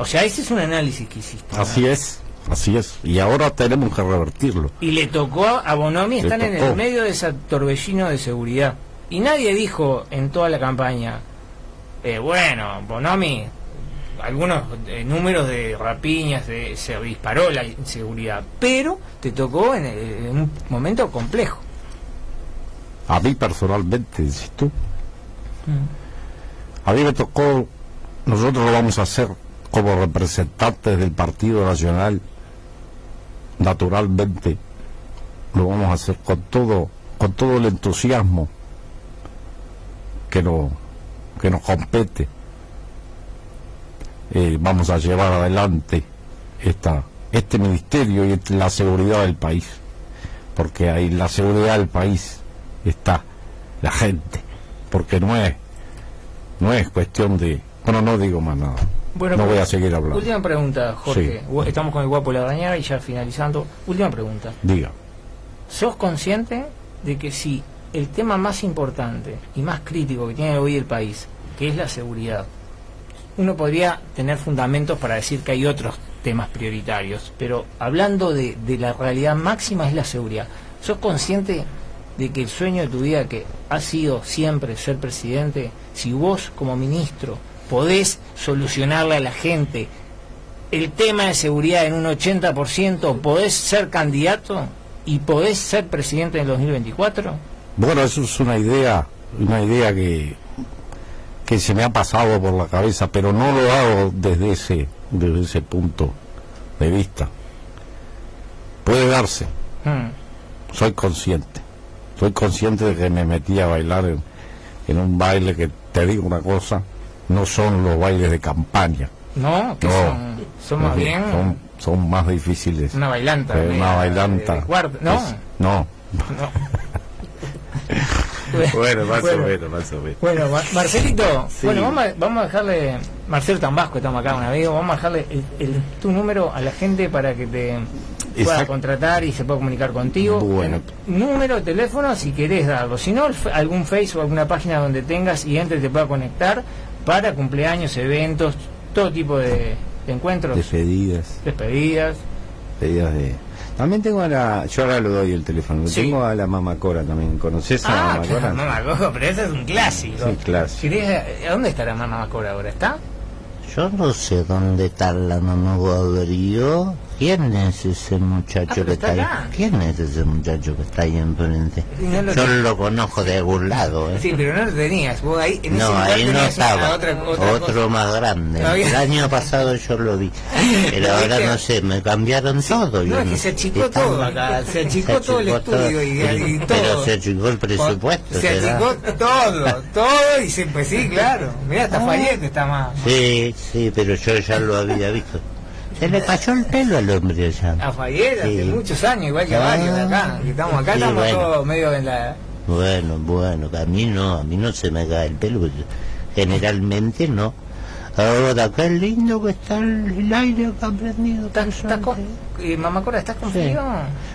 O sea, ese es un análisis que hiciste. Así es. Así es, y ahora tenemos que revertirlo. Y le tocó a Bonomi estar en el medio de ese torbellino de seguridad. Y nadie dijo en toda la campaña, eh, bueno, Bonomi, algunos eh, números de rapiñas, de, se disparó la inseguridad, pero te tocó en, un momento complejo. A mí personalmente, dices tú. Mm. A mí me tocó, nosotros lo vamos a hacer como representantes del Partido Nacional, naturalmente, lo vamos a hacer con todo, con todo el entusiasmo que que nos compete. Eh, vamos a llevar adelante esta, este ministerio y la seguridad del país, porque ahí la seguridad del país está la gente, porque no es, no es cuestión de, bueno, no digo más nada. Bueno, no voy a seguir hablando. Última pregunta, Jorge. Estamos con el guapo La Dañada y ya finalizando. Última pregunta. Diga. ¿Sos consciente de que si el tema más importante y más crítico que tiene hoy el país, que es la seguridad. Uno podría tener fundamentos para decir que hay otros temas prioritarios, pero hablando de, la realidad máxima es la seguridad. ¿Sos consciente de que el sueño de tu vida, que ha sido siempre ser presidente, si vos como ministro podés solucionarle a la gente el tema de seguridad en un 80%, podés ser candidato y podés ser presidente en el 2024? Bueno, eso es una idea, una idea que, que se me ha pasado por la cabeza, pero no lo hago desde ese, desde ese punto de vista. Puede darse. Mm. Soy consciente. Soy consciente de que me metí a bailar en, en un baile que, te digo una cosa, no son los bailes de campaña. No, que No. son, son más bien Son, son más difíciles. una bailanta. Eh, una bailanta. de cuarto. No, Es- no. no. Bueno, más Bueno. o menos, más o menos. Bueno, Mar- Marcelito, Sí. bueno, vamos a, vamos a dejarle, Marcelo Tambasco, estamos acá, un amigo, vamos a dejarle el, el- tu número a la gente para que te pueda contratar y se pueda comunicar contigo. Bueno. Número, teléfono, si querés darlo. Si no, algún Facebook, alguna página donde tengas y entre y te pueda conectar para cumpleaños, eventos, todo tipo de, de encuentros, Despedidas, despedidas. despedidas de... También tengo a la... Yo ahora lo doy el teléfono. Sí. Tengo a la Mama Cora también. ¿Conoces a la Ah, Mama claro, Cora? Mamá Coco, pero ese es un clásico. Sí, clásico. ¿Querés- ¿A dónde estará Mamá Cora ahora? ¿Está? Yo no sé dónde está la mamá Gabriel. ¿Quién es ese muchacho Ah, que está está, ahí? ¿Quién es ese muchacho que está ahí enfrente? Y no lo Yo lo conozco de algún lado, ¿eh? Sí, pero no lo tenías. Vos ahí, en No, ahí no estaba. otra- otra Otro cosa. más grande. No El año pasado yo lo vi. Pero ahora no sé, me cambiaron todo. No, yo que se achicó todo acá. Se achicó todo el estudio y, y todo. Pero se achicó el presupuesto. Se achicó todo, todo y se, pues sí, claro. Mirá, hasta Fayette está más. Sí, sí, pero yo ya lo había visto. Se le cayó el pelo al hombre allá. A Fayette hace Sí. muchos años, igual que a Ah. varios de acá. Que estamos acá, Sí, estamos bueno. todos medio en la. Bueno, bueno, a mí no, a mí no se me cae el pelo, generalmente no. Ahora, qué lindo que está el, aire acá prendido. ¿Estás, con, eh, mamá Cora, ¿estás con Sí.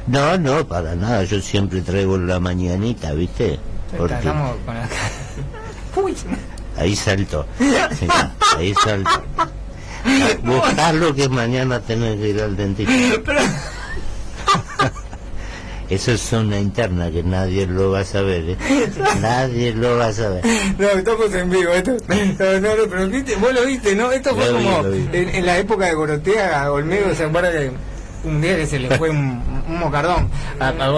No, no, para nada, yo siempre traigo la mañanita, ¿viste? Porque Estamos con la Uy, ahí saltó, Sí, ahí saltó. Buscarlo que mañana tenés que ir al dentista. Eso es una interna que nadie lo va a saber, ¿eh? Nadie lo va a saber. No, estamos en vivo. Esto, no, no, no, pero viste, vos lo viste, ¿no? Esto fue Lo como vi. en, en la época de Gorotea, Olmedo, ¿se acuerda que un día que se le fue un, un mocardón a, a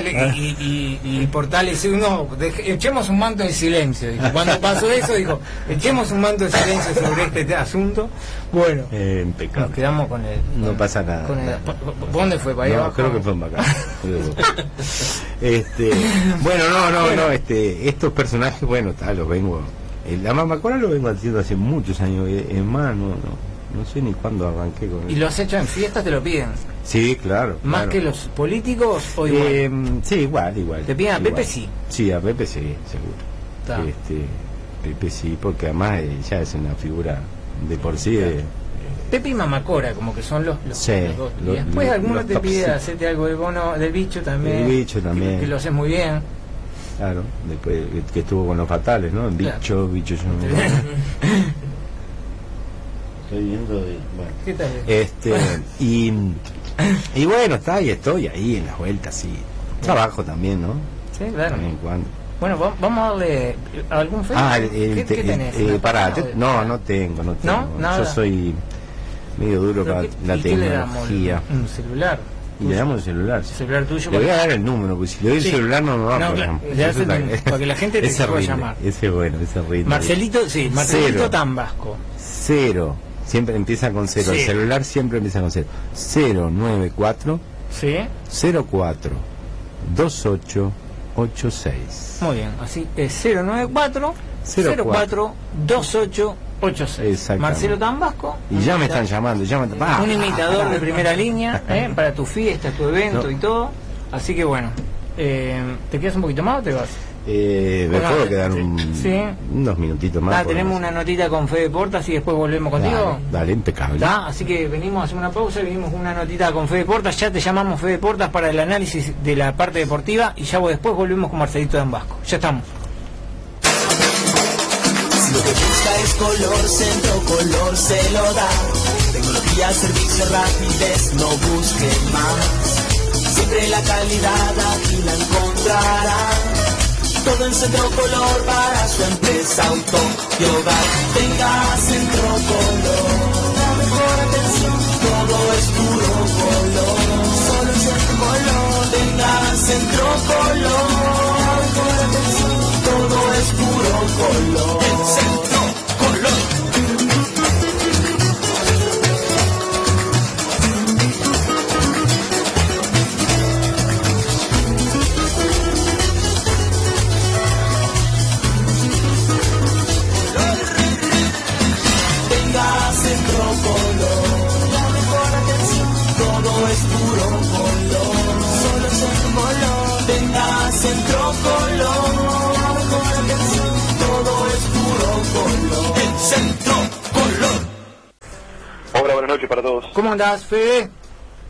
le- y, y, y Portales dice, no, deje- echemos un manto de silencio. dijo. Cuando pasó eso, dijo, echemos un manto de silencio sobre este asunto. Bueno, Eh, nos quedamos con el... No pasa nada. con el- nada. ¿por- por ¿Dónde fue? ¿Para No, abajo? creo que fue en este, bueno, no, no, no, este, estos personajes, bueno, tal, los vengo. eh, La mamacora lo vengo haciendo hace muchos años, eh, es más, no, no, no sé ni cuándo arranqué con ¿Y eso. lo has hecho en fiestas? ¿Te lo piden? Sí, claro. ¿Más claro. que los políticos o igual? Eh, sí, igual, igual. ¿Te piden a igual. Pepe sí? Sí, a Pepe sí, seguro. Este, Pepe sí, porque además eh, ya es una figura de por sí. eh, Pepe y Mamacora, como que son los, los, Sí, los dos. los- y después alguno te pide hacerte algo del bono del bicho también. El bicho también. Que, que lo haces muy bien. claro, después que, que estuvo con los fatales, ¿no? Claro. Bicho, bicho, yo no. Estoy viendo, y, bueno. ¿Qué tal? Este, y, y bueno, está ahí, estoy ahí en las vueltas, sí. Trabajo también, ¿no? Sí, De claro. en cuando. Bueno, va- vamos a darle algún Facebook. Ah, ¿Qué, qué el- tenés? eh, ¿Una pará, te- no, no tengo, no tengo. ¿No? Nada. Yo soy medio duro ¿Pero para qué- la y qué le tecnología. Un celular. Y le damos el celular. El celular tuyo. Le voy a dar el número, porque si le doy Sí. el celular no me va No, a claro, para que la gente te pueda llamar. Ese es bueno, ese rinde. Marcelito, sí, Marcelito Cero. Tambasco. Cero. Siempre empieza con cero. El celular siempre empieza con cero. 094 Sí, 04 2886. muy bien. Así es 094 04 2886. Exactamente. Marcelo Tambasco. Y ya me están llamando, ya me ¡Ah! un imitador de primera línea ¿eh? para tu fiesta, tu evento No. y todo. Así que bueno, eh, ¿te quedas un poquito más o te vas? Eh, me puedo quedar un- Sí. unos minutitos más. Ah, por tenemos una notita con Fede Portas y después volvemos contigo. Dale, dale, impecable. ¿Está? Así que venimos a hacer una pausa y venimos con una notita con Fede Portas. Ya te llamamos Fede Portas para el análisis de la parte deportiva y ya después volvemos con Marcelito Dambasco. Ya estamos. Si lo que busca es color, centro color se lo da. Tecnología, servicio, rapidez, no busque más. Siempre la calidad aquí la encontrará todo en centro color para su empresa, auto y hogar. Centro color, la mejor atención, todo es puro color, solo en centro color. Tenga centro color, la mejor atención, todo es puro color. Noches para todos. ¿Cómo andás, Fede?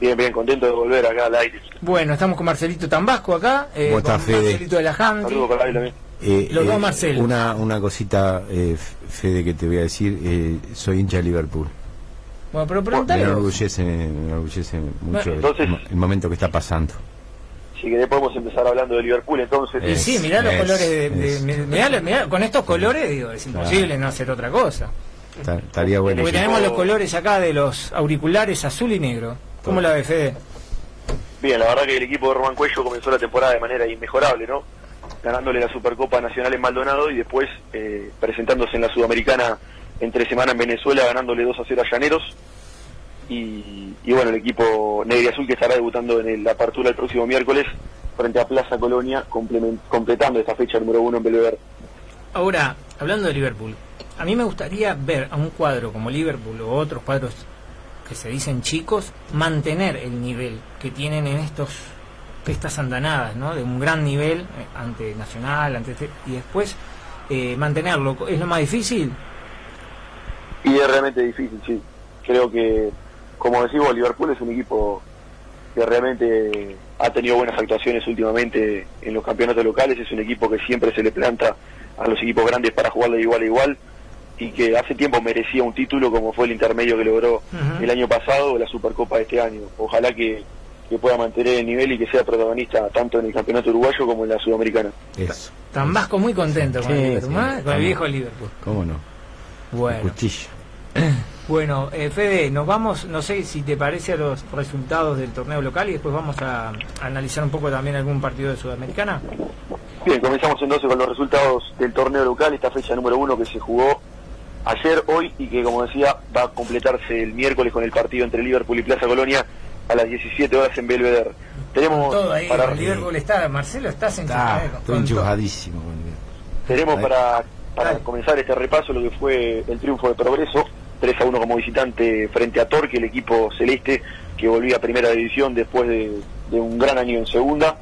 Bien, bien, contento de volver acá al aire. Bueno, estamos con Marcelito Tambasco acá. eh, ¿Cómo estás, Fede? Marcelito de la Janti. Saludos para ahí también. Eh, Los eh, dos Marcelos. Una, una cosita, eh, Fede, que te voy a decir. eh, soy hincha de Liverpool. Bueno, pero Me preguntale. vos. enorgullece, me enorgullece mucho el- entonces- el, momento que está pasando. Si querés podemos empezar hablando de Liverpool, entonces. Y sí, mirá los Es, colores de, de- es. mirá, con estos colores digo, es imposible no hacer otra cosa. Está- estaría bueno. Porque tenemos los colores acá de los auriculares azul y negro. ¿Cómo la ves, Fede? Bien, la verdad que el equipo de Román Cuello comenzó la temporada de manera inmejorable, ¿no? Ganándole la Supercopa Nacional en Maldonado y después eh, presentándose en la Sudamericana entre semana en Venezuela, ganándole 2 a 0 a Llaneros. Y, y bueno, el equipo negro y azul que estará debutando en el- la apertura el próximo miércoles frente a Plaza Colonia, completando esta fecha número uno en Belvedere. Ahora, hablando de Liverpool, a mí me gustaría ver a un cuadro como Liverpool o otros cuadros que se dicen chicos mantener el nivel que tienen en estos estas andanadas, ¿no? De un gran nivel eh, ante Nacional, ante este- y después eh, mantenerlo. ¿Es lo más difícil? Y es realmente difícil, sí. Creo que, como decimos, Liverpool es un equipo que realmente ha tenido buenas actuaciones últimamente en los campeonatos locales. Es un equipo que siempre se le planta a los equipos grandes para jugar de igual a igual y que hace tiempo merecía un título como fue el intermedio que logró el año pasado o la Supercopa de este año. Ojalá que, que pueda mantener el nivel y que sea protagonista tanto en el campeonato uruguayo como en la sudamericana. Eso. Tan vasco muy contento con Sí, el Liverpool, sí, con el viejo Liverpool. ¿Cómo no? Bueno, Justicia. bueno eh, Fede, nos vamos, no sé si te parece a los resultados del torneo local y después vamos a, a analizar un poco también algún partido de Sudamericana. Bien, comenzamos entonces con los resultados del torneo local, esta fecha número uno que se jugó ayer, hoy y que como decía va a completarse el miércoles con el partido entre Liverpool y Plaza Colonia a las 17 horas en Belvedere. Tenemos Todo ahí, para, el Liverpool está, Marcelo, estás en Está, enchufadísimo. tenemos Ahí. para, para Dale. comenzar este repaso lo que fue el triunfo de Progreso, 3 a 1 como visitante frente a Torque, el equipo celeste que volvía a primera división después de, de un gran año en segunda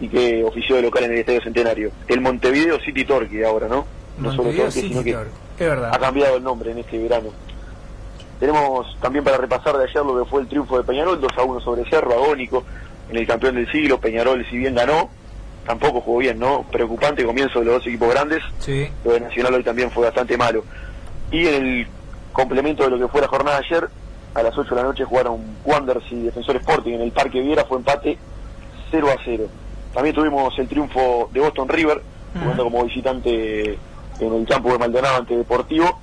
y que ofició de local en el Estadio Centenario. El Montevideo City Torque ahora, ¿no? No solo Montevideo City sino que Torque, es verdad. ha cambiado el nombre en este verano. Tenemos también para repasar de ayer lo que fue el triunfo de Peñarol, 2 a 1 sobre Cerro, agónico, en el campeón del siglo. Peñarol, si bien ganó, tampoco jugó bien, ¿no? Preocupante comienzo de los dos equipos grandes. Sí. Lo de Nacional hoy también fue bastante malo. Y en el complemento de lo que fue la jornada de ayer, a las 8 de la noche jugaron Wanderers y Defensor Sporting en el Parque Viera, fue empate 0 a 0. También tuvimos el triunfo de Boston River, jugando como visitante en el campo de Maldonado ante Deportivo.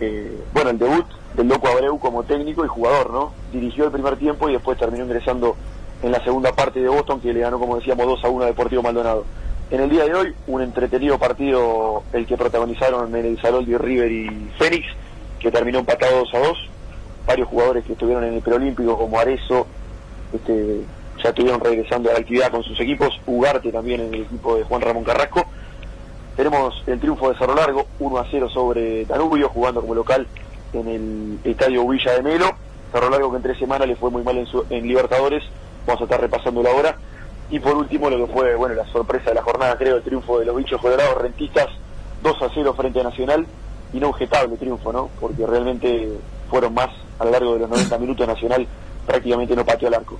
Eh, bueno, el debut del Loco Abreu como técnico y jugador, ¿no? Dirigió el primer tiempo y después terminó ingresando en la segunda parte de Boston, que le ganó, como decíamos, 2 a 1 a Deportivo Maldonado. En el día de hoy, un entretenido partido el que protagonizaron en el Salón de River y Fénix, que terminó empatado 2 a 2. Varios jugadores que estuvieron en el preolímpico, como Arezo, este, ya estuvieron regresando a la actividad con sus equipos. Ugarte también en el equipo de Juan Ramón Carrasco. Tenemos el triunfo de Cerro Largo, 1 a 0 sobre Danubio, jugando como local en el estadio Villa de Melo. Cerro Largo que en tres semanas le fue muy mal en, su- en Libertadores. Vamos a estar repasándolo ahora. Y por último, lo que fue bueno la sorpresa de la jornada, creo, el triunfo de los bichos colorados rentistas, 2 a 0 frente a Nacional. Inobjetable triunfo, ¿no? Porque realmente fueron más a lo largo de los 90 minutos. Nacional prácticamente no pateó al arco.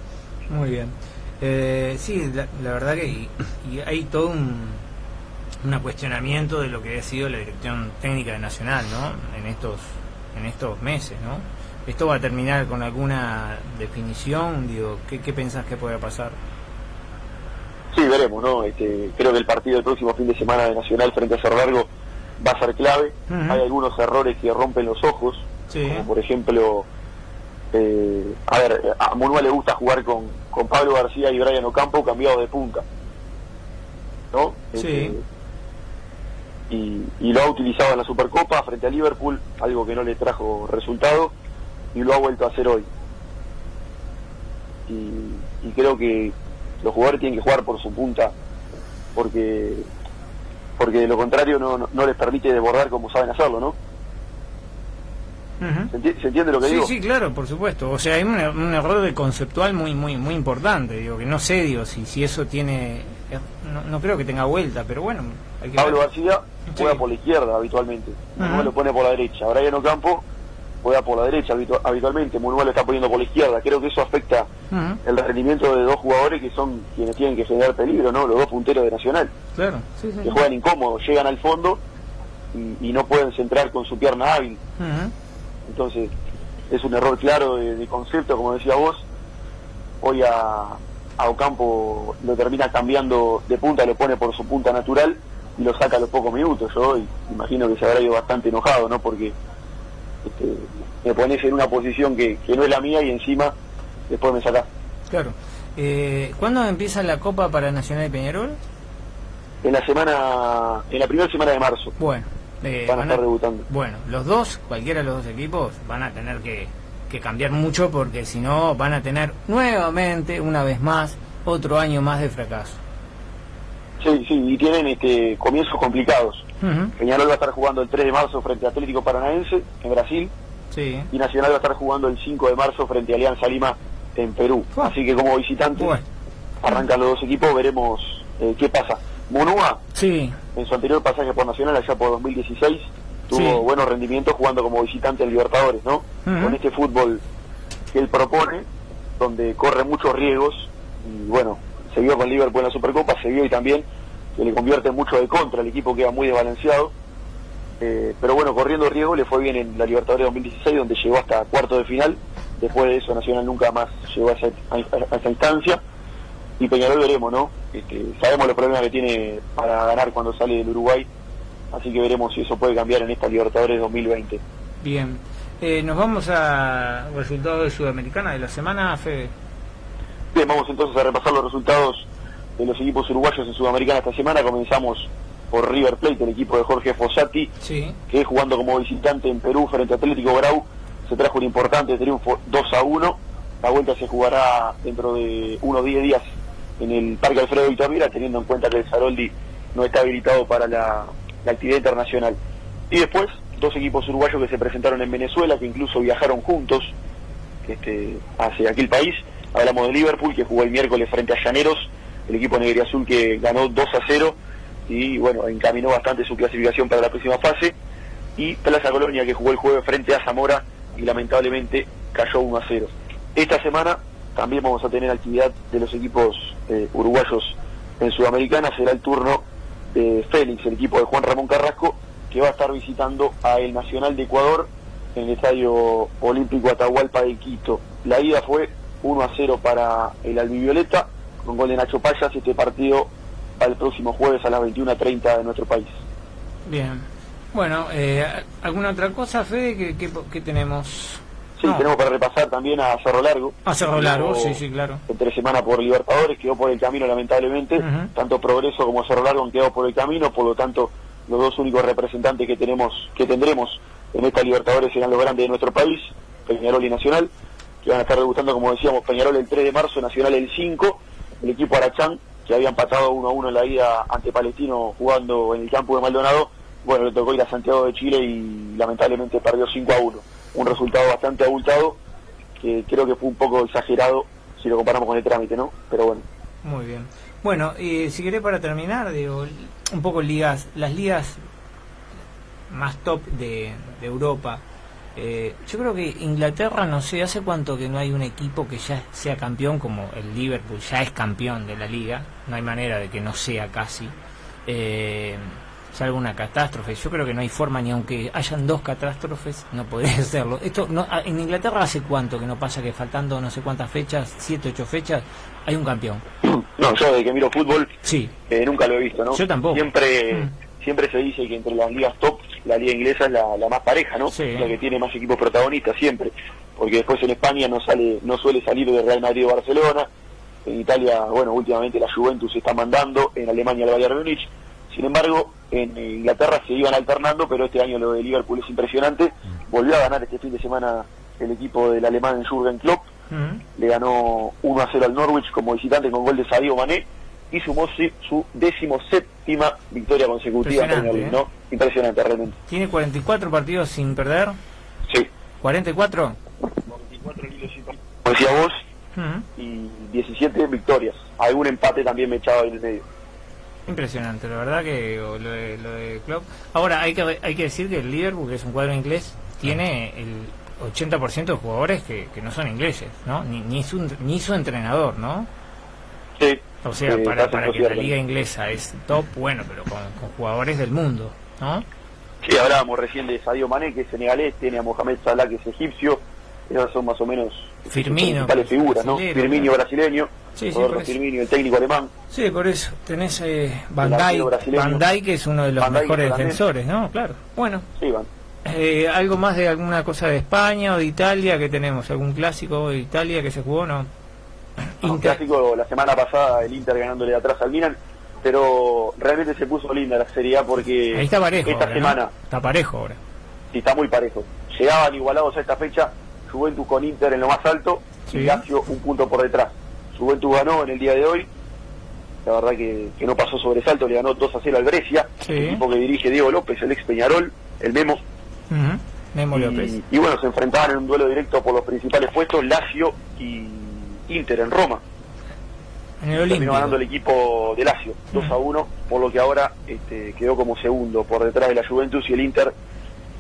Muy bien. Eh, sí, la, la verdad que y hay todo un, un cuestionamiento de lo que ha sido la dirección técnica de Nacional, ¿no? En estos en estos meses, ¿no? Esto va a terminar con alguna definición, digo, ¿qué, qué pensás que pueda pasar? Sí, veremos, ¿no? Este, creo que el partido del próximo fin de semana de Nacional frente a Cerro Largo va a ser clave. Hay algunos errores que rompen los ojos, Sí. como por ejemplo, eh, a ver, a Munua le gusta jugar con, con Pablo García y Brian Ocampo cambiados de punta, ¿no? Sí. Este, y, lo ha utilizado en la Supercopa frente a Liverpool, algo que no le trajo resultado, y lo ha vuelto a hacer hoy. Y, creo que los jugadores tienen que jugar por su punta, porque porque de lo contrario no, no, les permite desbordar como saben hacerlo, ¿no? ¿Se, entiende, lo que digo? Sí, sí, claro, por supuesto. O sea, hay un, un, error de conceptual muy muy muy importante. Digo que no sé, digo, si, si eso tiene. No, creo que tenga vuelta, pero bueno. Pablo García juega por la izquierda habitualmente. Uh lo pone por la derecha. En Ocampo juega por la derecha habitualmente. Munuel lo está poniendo por la izquierda. Creo que eso afecta el rendimiento de dos jugadores que son quienes tienen que generar peligro, ¿no? Los dos punteros de Nacional. Claro, que juegan incómodos, llegan al fondo y, no pueden centrar con su pierna hábil. Entonces, es un error claro de, concepto, como decía vos. Hoy a, a, Ocampo lo termina cambiando de punta, lo pone por su punta natural y lo saca a los pocos minutos. Yo imagino que se habrá ido bastante enojado, ¿no? Porque este, me pones en una posición que, no es la mía y encima después me sacás. Claro. Eh, ¿Cuándo empieza la Copa para Nacional de Peñarol? En la semana, en la primera semana de marzo. Bueno, eh, van a estar debutando. Bueno, los dos, cualquiera de los dos equipos, van a tener que, cambiar mucho porque si no van a tener nuevamente, una vez más, otro año más de fracaso. Sí, sí, y tienen este, comienzos complicados. Peñarol va a estar jugando el 3 de marzo frente a Atlético Paranaense en Brasil. Sí. Y Nacional va a estar jugando el 5 de marzo frente a Alianza Lima en Perú. Así que como visitante arrancan los dos equipos, veremos eh, qué pasa. Monúa, sí. en su anterior pasaje por Nacional, allá por 2016, tuvo buenos rendimientos jugando como visitante en Libertadores, ¿no? Con este fútbol que él propone, donde corre muchos riesgos, y bueno, se vio con Liverpool en la Supercopa, se vio y también que le convierte mucho de contra, el equipo queda muy desbalanceado, eh, pero bueno, corriendo riesgo le fue bien en la Libertadores 2016, donde llegó hasta cuarto de final, después de eso Nacional nunca más llegó a esa, instancia, y Peñarol veremos, ¿no? Este, sabemos los problemas que tiene para ganar cuando sale del Uruguay, así que veremos si eso puede cambiar en esta Libertadores 2020. Bien, eh, nos vamos a resultados de Sudamericana de la semana, Fede. Vamos entonces a repasar los resultados de los equipos uruguayos en Sudamericana esta semana. Comenzamos por River Plate, el equipo de Jorge Fossati, que jugando como visitante en Perú frente a Atlético Grau, se trajo un importante triunfo 2 a 1. La vuelta se jugará dentro de unos 10 días en el Parque Alfredo Vitamira, teniendo en cuenta que el Saroldi no está habilitado para la, actividad internacional. Y después, dos equipos uruguayos que se presentaron en Venezuela, que incluso viajaron juntos este, hacia aquel país. Hablamos de Liverpool, que jugó el miércoles frente a Llaneros, el equipo negro azul que ganó 2 a 0 y bueno, encaminó bastante su clasificación para la próxima fase. Y Plaza Colonia, que jugó el jueves frente a Zamora y lamentablemente cayó 1 a 0. Esta semana también vamos a tener actividad de los equipos eh, uruguayos en Sudamericana. Será el turno de Félix, el equipo de Juan Ramón Carrasco, que va a estar visitando a el Nacional de Ecuador en el Estadio Olímpico Atahualpa de Quito. La ida fue 1 a 0 para el Albivioleta, con gol de Nacho Payas. Este partido al próximo jueves a las 21.30 de nuestro país. Bien. Bueno, eh, ¿alguna otra cosa, Fede, que, que tenemos? Sí, tenemos para repasar también a Cerro Largo. A Cerro Largo, sí, sí, claro. Entre semana por Libertadores, quedó por el camino lamentablemente. Tanto Progreso como Cerro Largo han quedado por el camino, por lo tanto, los dos únicos representantes que tenemos, que tendremos en esta Libertadores serán los grandes de nuestro país, Peñarol y Nacional, que van a estar debutando, como decíamos, Peñarol el 3 de marzo, Nacional el 5, el equipo Arachán, que había empatado 1 a 1 en la ida ante Palestino jugando en el campo de Maldonado, bueno, le tocó ir a Santiago de Chile y lamentablemente perdió 5 a 1 un resultado bastante abultado, que creo que fue un poco exagerado si lo comparamos con el trámite, ¿no? Pero bueno. Muy bien. Bueno, y si querés para terminar, digo, un poco ligas, las ligas más top de, Europa. Eh, yo creo que Inglaterra, no sé, hace cuánto que no hay un equipo que ya sea campeón, como el Liverpool ya es campeón de la liga, no hay manera de que no sea casi. Eh, salga una catástrofe. Yo creo que no hay forma, ni aunque hayan dos catástrofes, no podría hacerlo. Esto no, En Inglaterra hace cuánto que no pasa que faltando no sé cuántas fechas, siete, ocho fechas, hay un campeón. No, yo de que miro fútbol, sí. Eh, nunca lo he visto, ¿no? Yo tampoco. Siempre, mm. Siempre se dice que entre las ligas top, la liga inglesa es la, más pareja, ¿no? La que tiene más equipos protagonistas siempre. Porque después en España no sale no suele salir de Real Madrid o Barcelona. En Italia, bueno, últimamente la Juventus se está mandando. En Alemania el Bayern Múnich. Sin embargo, en Inglaterra se iban alternando, pero este año lo de Liverpool es impresionante. Volvió a ganar este fin de semana el equipo del alemán Jürgen Klopp. Le ganó 1 a 0 al Norwich como visitante con gol de Sadio Mané y sumó su decimoséptima victoria consecutiva en Premier League, ¿no? ¿eh? Impresionante realmente. ¿Tiene 44 partidos sin perder? Sí. ¿44? 44 como decía vos, y 17 victorias. Algún empate también me echaba en el medio. Impresionante, la verdad que lo de, lo de Klopp. Ahora, hay que, hay que decir que el Liverpool, que es un cuadro inglés, tiene el 80% de jugadores que, que no son ingleses, ¿no? Ni, ni, su, ni su entrenador, ¿no? Sí. O sea, para, para que la liga inglesa es top, bueno, pero con, jugadores del mundo, ¿no? Sí, hablábamos recién de Sadio Mané, que es senegalés, tiene a Mohamed Salah, que es egipcio, esas son más o menos Firmino, principales figuras, ¿no? Firmino brasileño, sí, sí, Firmino, el técnico alemán. Sí, por eso. Tenés eh, Van, Dijk, que es uno de los mejores defensores, ¿no? Claro. Bueno. Sí, Van. Eh, ¿Algo más de alguna cosa de España o de Italia que tenemos? ¿Algún clásico de Italia que se jugó no? Un clásico la semana pasada, el Inter ganándole de atrás al Milan, pero realmente se puso linda la Serie A porque Ahí está parejo esta semana... Está parejo ahora. Sí, está muy parejo. Llegaban igualados a esta fecha, Juventus con Inter en lo más alto y Lazio un punto por detrás. Juventus ganó en el día de hoy, la verdad que, no pasó sobresalto, le ganó 2 a 0 al Brescia, el equipo que dirige Diego López, el ex Peñarol, el Memo. Memo y, López. Y bueno, se enfrentaban en un duelo directo por los principales puestos, Lazio y Inter en Roma. En el Terminó ganando el equipo de Lazio, 2 a 1, por lo que ahora este, quedó como segundo por detrás de la Juventus y el Inter,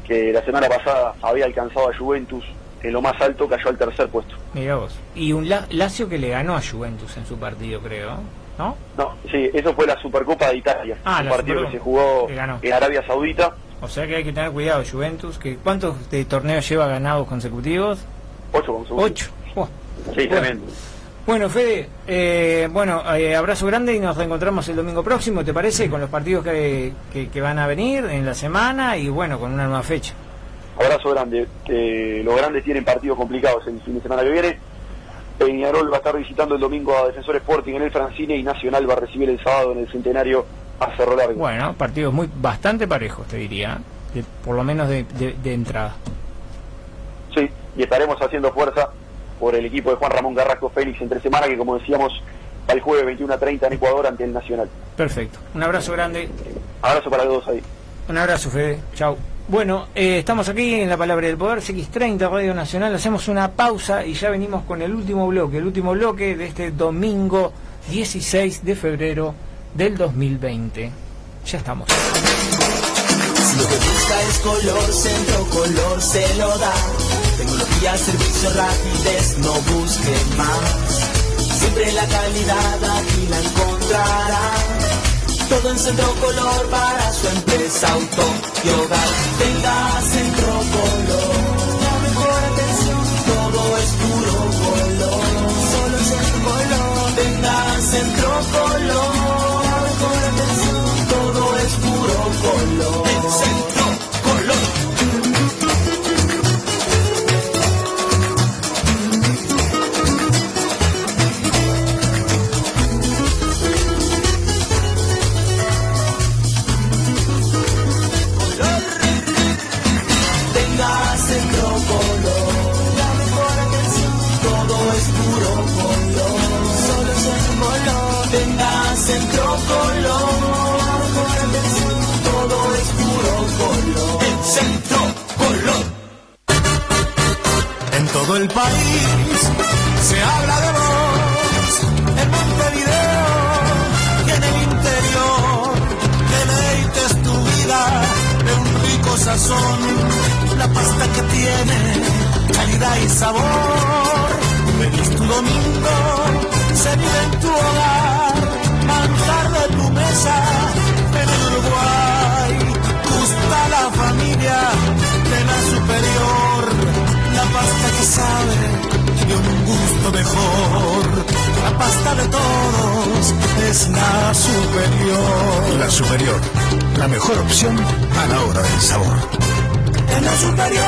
que la semana pasada había alcanzado a Juventus en lo más alto, cayó al tercer puesto. Mira vos. Y un Lazio que le ganó a Juventus en su partido, creo, ¿no? No, sí, eso fue la Supercopa de Italia, ah, un partido que se jugó en Arabia Saudita. O sea que hay que tener cuidado, Juventus, que ¿cuántos de torneos lleva ganados consecutivos? Ocho consecutivos. Ocho. Sí, tremendo. Bueno, Fede, eh, bueno, eh, abrazo grande y nos reencontramos el domingo próximo, ¿te parece? Con los partidos que, que, van a venir en la semana y bueno, con una nueva fecha. Abrazo grande. que los grandes tienen partidos complicados el fin de semana que viene. Peñarol va a estar visitando el domingo a Defensor Sporting en el Francine y Nacional va a recibir el sábado en el Centenario a Cerro Largo. Bueno, partidos muy bastante parejos, te diría, por lo menos de, de entrada. Sí, y estaremos haciendo fuerza por el equipo de Juan Ramón Garrasco Félix entre semana, que como decíamos, va el jueves 21 a 30 en Ecuador ante el Nacional. Perfecto. Un abrazo grande. Abrazo para todos ahí. Un abrazo, Fede. Chao. Bueno, eh, estamos aquí en la Palabra del Poder, CX30 Radio Nacional. Hacemos una pausa y ya venimos con el último bloque, el último bloque de este domingo 16 de febrero del 2020. Ya estamos. Lo que busca es color, centro color se lo da. Tecnología, servicio, rapidez, no busque más. Siempre la calidad aquí la encontrará. Todo en centro color para su empresa, auto y hogar. Tenga centro color. El país se habla de vos en Montevideo y en el interior. Deleites tu vida de un rico sazón, la pasta que tiene calidad y sabor. Feliz tu domingo, se vive en tu hogar, manjar de tu mesa pasta que sabe de un gusto mejor. La pasta de todos es la superior. La superior, la mejor opción a la hora del sabor. En la superior.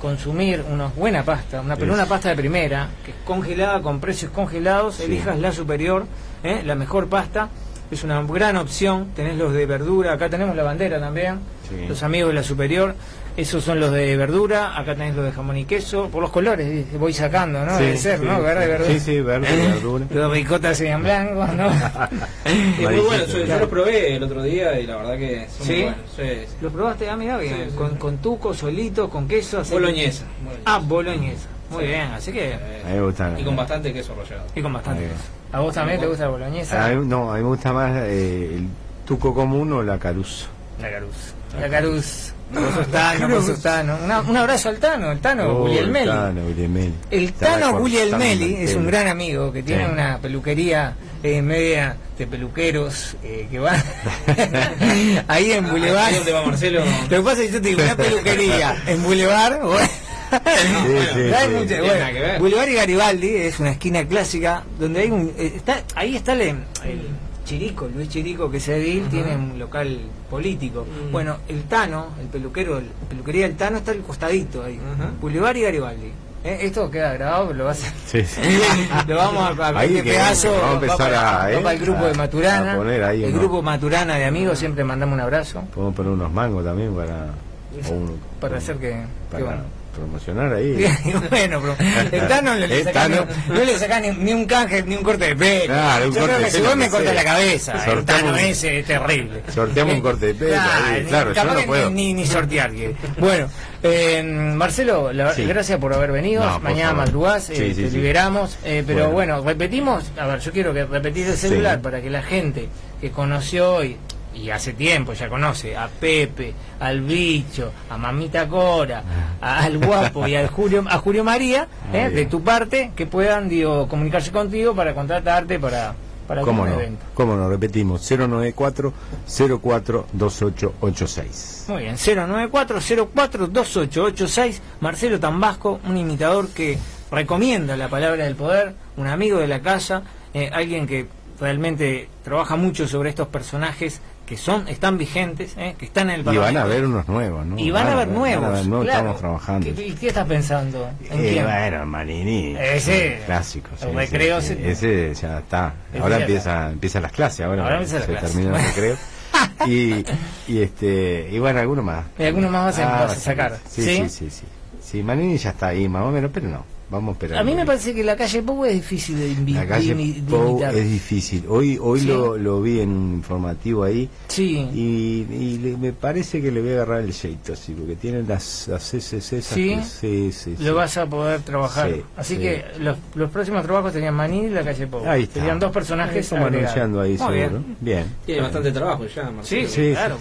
consumir una buena pasta, una, pero una pasta de primera, que es congelada con precios congelados, elijas la superior, ¿eh? la mejor pasta, es una gran opción, tenés los de verdura, acá tenemos la bandera también, los amigos de la superior, esos son los de verdura, acá tenés los de jamón y queso, por los colores voy sacando, ¿no? Debe ser, ¿no? Verde y verdura. Sí, sí, verde y verdura. los ricotas serían blancos, ¿no? es muy bueno, yo, los probé el otro día y la verdad que son ¿Sí? muy buenos. Sí, sí. ¿Los probaste? Ah, mira bien, con, con tuco, solito, con queso. Boloñesa. Ah, boloñesa. Muy bien, así que... A mí me gusta. Y con bastante queso rallado. Y con bastante queso. ¿A vos también te gusta la boloñesa? A mí- no, a mí me gusta más eh, el tuco común o la caruso. La Caruz. La Caruz. Vos sos Tano, vos sos Tano. Una- un abrazo al Tano, el Tano Oh, Guglielmelli. El Tano Guglielmelli. El Tano el es un gran amigo que tiene Sí. una peluquería eh, media de peluqueros eh, que va ahí en Boulevard. Ahí donde va Marcelo. Lo que pasa es que yo te digo, una peluquería en Boulevard. bueno, Boulevard y Garibaldi es una esquina clásica donde hay un. eh, está, ahí está el, el Chirico, Luis Chirico, que es edil, tiene un local político. Mm. Bueno, el Tano, el peluquero, el peluquería del Tano está al costadito ahí. Ajá. Boulevard y Garibaldi. Eh, Esto queda grabado, lo vas a Sí, sí. lo vamos a, a Ahí este que pedazo vamos a va empezar para, a, va eh, para el grupo a- de Maturana poner ahí el grupo Maturana de amigos siempre mandamos un abrazo Podemos poner unos mangos también para. un- para hacer que, que para bueno. Promocionar ahí. Bueno, pero el Tano no le El saca, Tano. no le saca ni, ni un canje ni un corte de pelo. Claro, un Yo corte creo que si vos me cortas la cabeza, el Sorteamos Tano un- ese es terrible. Sorteamos un corte de pelo claro, yo no puedo. Ni, ni sortear. que- Bueno, eh, Marcelo, la- Sí. gracias por haber venido. No, Mañana madrugás, eh, Sí, sí, te liberamos. eh, pero Bueno. bueno. repetimos. A ver, yo quiero que repetir el celular para que la gente que conoció hoy y hace tiempo ya conoce a Pepe, al bicho, a Mamita Cora, a- al guapo y al Julio, a Julio María, eh, de tu parte, que puedan digo, comunicarse contigo para contratarte para, para ¿Cómo no? evento. ¿Cómo no? Repetimos, 094 04 2886. Muy bien, 094-04-2886, Marcelo Tambasco, un imitador que recomienda la palabra del poder, un amigo de la casa, eh, alguien que realmente trabaja mucho sobre estos personajes que son están vigentes, eh, que están en el Y van a Parlamento. haber unos nuevos, ¿no? Y van a haber van nuevos. haber nuevos, claro. Estamos trabajando. ¿Qué, qué estás pensando? ¿En Eh, quién? bueno, Manini. Ese, Clásico. el recreo sí, se- Ese ya está. Ahora empieza, empiezan las clases. Ahora, Ahora empieza se clase. termina el recreo. y, y este y bueno, alguno más. ¿Y alguno más vas a- Ah, vas a sacar? Sí, ¿Sí? sí, sí, sí. Sí, Manini ya está ahí, más o menos, pero no. Vamos a esperar. A mí me parece que la calle Pou es difícil de, invi- La calle de Pou es difícil. Hoy hoy Sí. lo, lo vi en un informativo ahí Sí. y, y le- me parece que le voy a agarrar el jeito, sí, porque tienen las, las esas ¿Sí? sí, sí, sí. lo vas a poder trabajar. Sí, Así sí. que los, los próximos trabajos tenían Maní y la calle Pou. Ahí está. Serían dos personajes Estamos anunciando ahí, seguro. bien. Bien. Tiene bastante trabajo ya, Sí, Marcelo. sí, Sí, claro.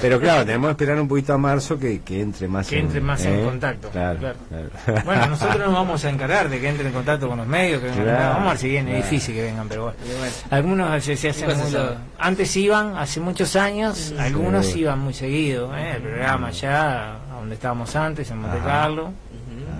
Pero claro, tenemos que esperar un poquito a marzo que, que entre más Que entre más en contacto, Claro, claro. claro. Bueno, nosotros nos vamos a encargar de que entre en contacto con los medios. Que Claro, vamos a ver si viene. Es difícil que vengan, pero bueno. Algunos se, se hacen muy-. Antes iban, hace muchos años, algunos iban muy seguido. ¿eh? El programa allá, a donde estábamos antes, en Monte. Carlo.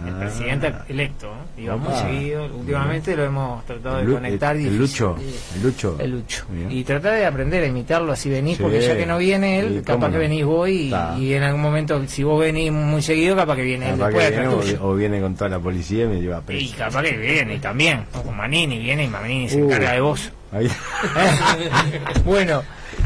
El Ah. presidente electo, ¿eh? iba muy Opa. seguido. Últimamente lo hemos tratado de El, conectar. el- el. Lucho, el Lucho. El Lucho. Bien. Y tratar de aprender a imitarlo así venís, Sí. porque ya que no viene él, Sí, capaz que no. venís vos y, y en algún momento, si vos venís muy seguido, capaz que viene él después que viene, o, o viene con toda la policía y me lleva Y preso. capaz que viene y también, o con Manini viene y Manini se Uh. encarga de vos. Ahí- bueno,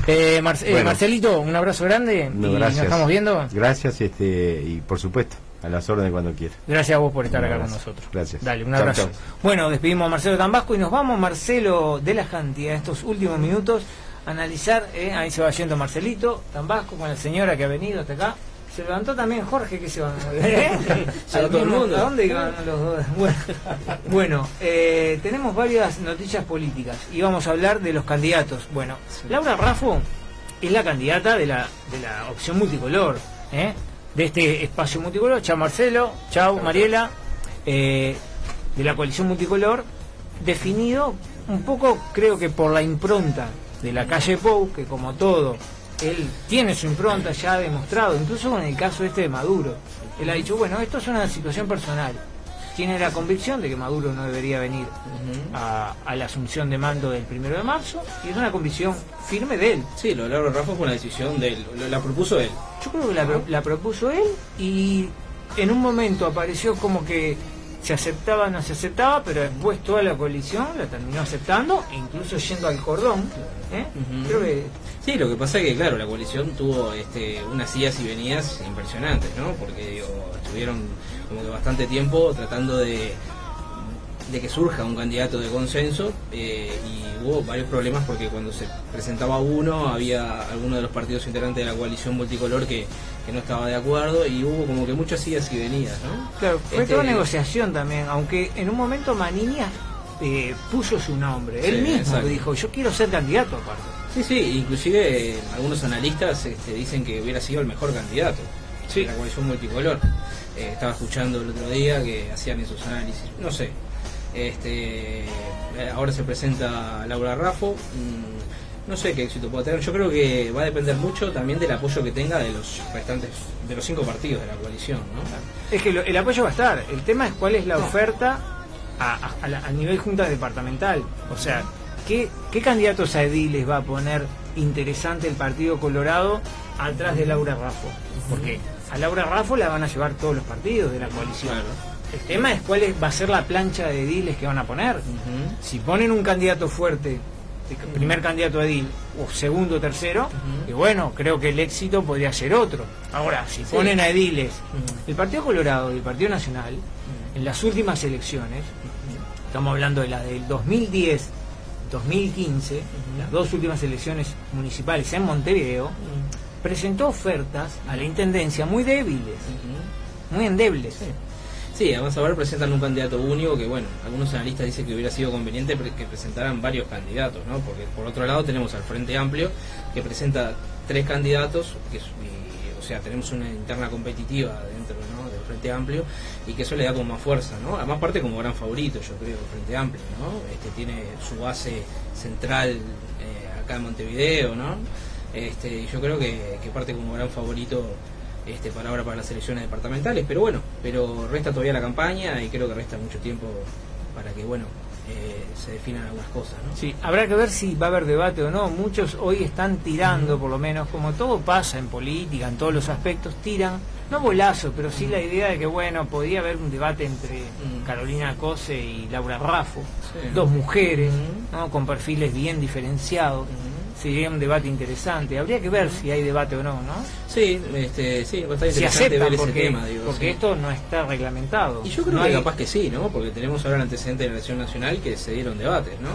eh, Mar- eh. Marcelito, un abrazo grande No, y gracias. nos estamos viendo. Gracias este, y por supuesto, a las órdenes cuando quiera. Gracias a vos por estar acá con nosotros. Gracias. Dale, un abrazo. chau. Bueno, despedimos a Marcelo Tambasco y nos vamos, Marcelo de la Janti, a estos últimos minutos, a analizar, eh, ahí se va yendo Marcelito Tambasco con la señora que ha venido hasta acá. Se levantó también Jorge, que se van ¿Eh? Al todo el mundo. ¿A dónde iban los dos? Bueno, bueno eh, tenemos varias noticias políticas y vamos a hablar de los candidatos. Bueno, Laura Raffo es la candidata de la, de la opción multicolor, ¿eh? De este espacio multicolor. Chao Marcelo, chao Mariela, eh, de la coalición multicolor, definido un poco, creo que por la impronta de la calle Pou, que como todo, él tiene su impronta ya demostrado, incluso en el caso este de Maduro. Él ha dicho, bueno, esto es una situación personal. Tiene la convicción de que Maduro no debería venir a, a la asunción de mando del primero de marzo, y es una convicción firme de él. Sí, lo de Laura Rafa fue una decisión de él, lo- la propuso él. Yo creo que la, la propuso él y en un momento apareció como que se aceptaba, no se aceptaba, pero después toda la coalición la terminó aceptando, e incluso yendo al cordón. ¿eh? Sí, lo que pasa es que, claro, la coalición tuvo este, unas idas y venidas impresionantes, ¿no? Porque estuvieron como que bastante tiempo tratando de de que surja un candidato de consenso eh, y hubo varios problemas porque cuando se presentaba uno había algunos de los partidos integrantes de la coalición multicolor que, no estaba de acuerdo y hubo como que muchas idas y venidas, ¿no? Claro, fue este, toda negociación también, aunque en un momento Maniña eh, puso su nombre, él mismo dijo, yo quiero ser candidato aparte. Sí, sí, inclusive eh, algunos analistas este, dicen que hubiera sido el mejor candidato de la coalición multicolor. Estaba escuchando el otro día que hacían esos análisis, no sé, este, eh, ahora se presenta Laura Raffo. Mm, no sé qué éxito puede tener. Yo creo que va a depender mucho también del apoyo que tenga de los restantes, de los cinco partidos de la coalición. ¿no? Es que el apoyo va a estar. El tema es cuál es la oferta a, nivel junta departamental. O sea, ¿qué, ¿qué candidatos a ediles va a poner interesante el Partido Colorado atrás de Laura Raffo? Porque a Laura Raffo la van a llevar todos los partidos de la coalición. El tema es cuál va a ser la plancha de ediles que van a poner. Si ponen un candidato fuerte, primer candidato a edil, o segundo o tercero, y bueno, creo que el éxito podría ser otro. Ahora, si ponen a ediles, el Partido Colorado y el Partido Nacional, en las últimas elecciones, estamos hablando de la del 2010, 2015, las dos últimas elecciones municipales en Montevideo, presentó ofertas a la Intendencia muy débiles, muy endebles. Sí, además ahora presentan un candidato único que, bueno, algunos analistas dicen que hubiera sido conveniente que presentaran varios candidatos, ¿no? Porque por otro lado tenemos al Frente Amplio que presenta tres candidatos, que o sea, tenemos una interna competitiva dentro del Frente Amplio y que eso le da como más fuerza, ¿no? Además parte como gran favorito, yo creo, el Frente Amplio, ¿no? Este tiene su base central eh, acá en Montevideo, ¿no? Este, yo creo que, que parte como gran favorito este, para ahora para las elecciones departamentales, pero bueno, pero resta todavía la campaña y creo que resta mucho tiempo para que bueno eh, se definan algunas cosas. ¿no? Sí, habrá que ver si va a haber debate o no. Muchos hoy están tirando, por lo menos, como todo pasa en política, en todos los aspectos, tiran, no bolazo, pero sí la idea de que, bueno, podía haber un debate entre Carolina Cose y Laura Raffo, dos mujeres, ¿no? con perfiles bien diferenciados sería un debate interesante. Habría que ver si hay debate o no, ¿no? Sí, este, sí, va a estar interesante ver ese tema. Digo, porque esto no está reglamentado. Y yo creo que capaz que sí, ¿no? Porque tenemos ahora el antecedente de la elección nacional que se dieron debates, ¿no?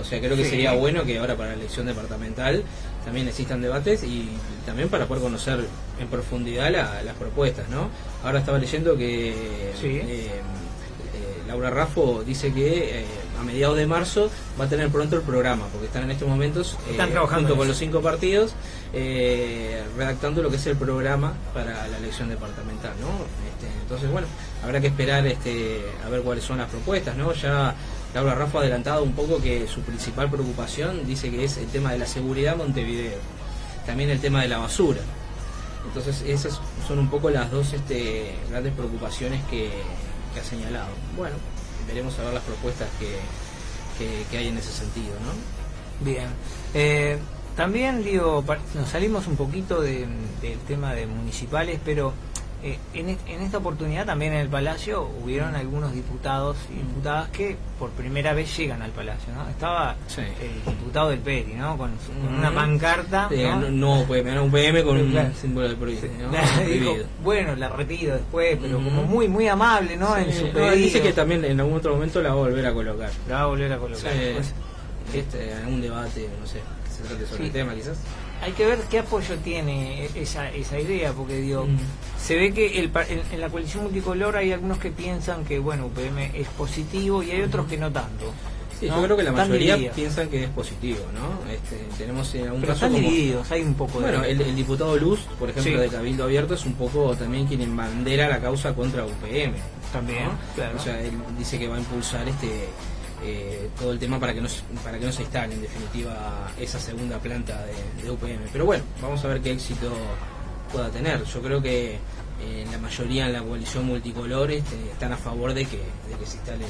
O sea, creo que sería bueno que ahora para la elección departamental también existan debates y también para poder conocer en profundidad las propuestas, ¿no? Ahora estaba leyendo que eh, eh, Laura Raffo dice que... Eh, a mediados de marzo va a tener pronto el programa, porque están en estos momentos están eh, trabajando junto con los cinco partidos eh, redactando lo que es el programa para la elección departamental, ¿no? Este, entonces, bueno, habrá que esperar este, a ver cuáles son las propuestas, ¿no? Ya Laura Rafa ha adelantado un poco que su principal preocupación dice que es el tema de la seguridad Montevideo, también el tema de la basura. Entonces, esas son un poco las dos este, grandes preocupaciones que, que ha señalado. Bueno, veremos a ver las propuestas que, hay en ese sentido, ¿no? Bien. Eh, también, digo, nos salimos un poquito del tema de municipales, pero eh, en, esta oportunidad también en el Palacio hubieron algunos diputados y diputadas que por primera vez llegan al Palacio, ¿no? Estaba el diputado del PERI, ¿no? Con, una pancarta. ¿no? no, puede me un PM con un símbolo de prohibido, bueno, la retiro después, pero como muy muy amable, ¿no? en su dice que también en algún otro momento la va a volver a colocar. La va a volver a colocar. Pues, este, en un debate, no sé, que se trate sobre el tema quizás hay que ver qué apoyo tiene esa, esa idea, porque digo, mm. se ve que el, en, la coalición multicolor hay algunos que piensan que, bueno, UPM es positivo y hay otros que no tanto. Sí, yo creo que la mayoría piensan que es positivo, ¿no? Este, tenemos en algún Pero caso están divididos, hay un poco Bueno, el, diputado Luz, por ejemplo, de Cabildo Abierto, es un poco también quien bandera la causa contra UPM. También, claro. O sea, él dice que va a impulsar este eh, todo el tema para que no para que no se instale en definitiva esa segunda planta de, UPM. Pero bueno, vamos a ver qué éxito pueda tener. Yo creo que eh, la mayoría en la coalición multicolor este, están a favor de que, se instale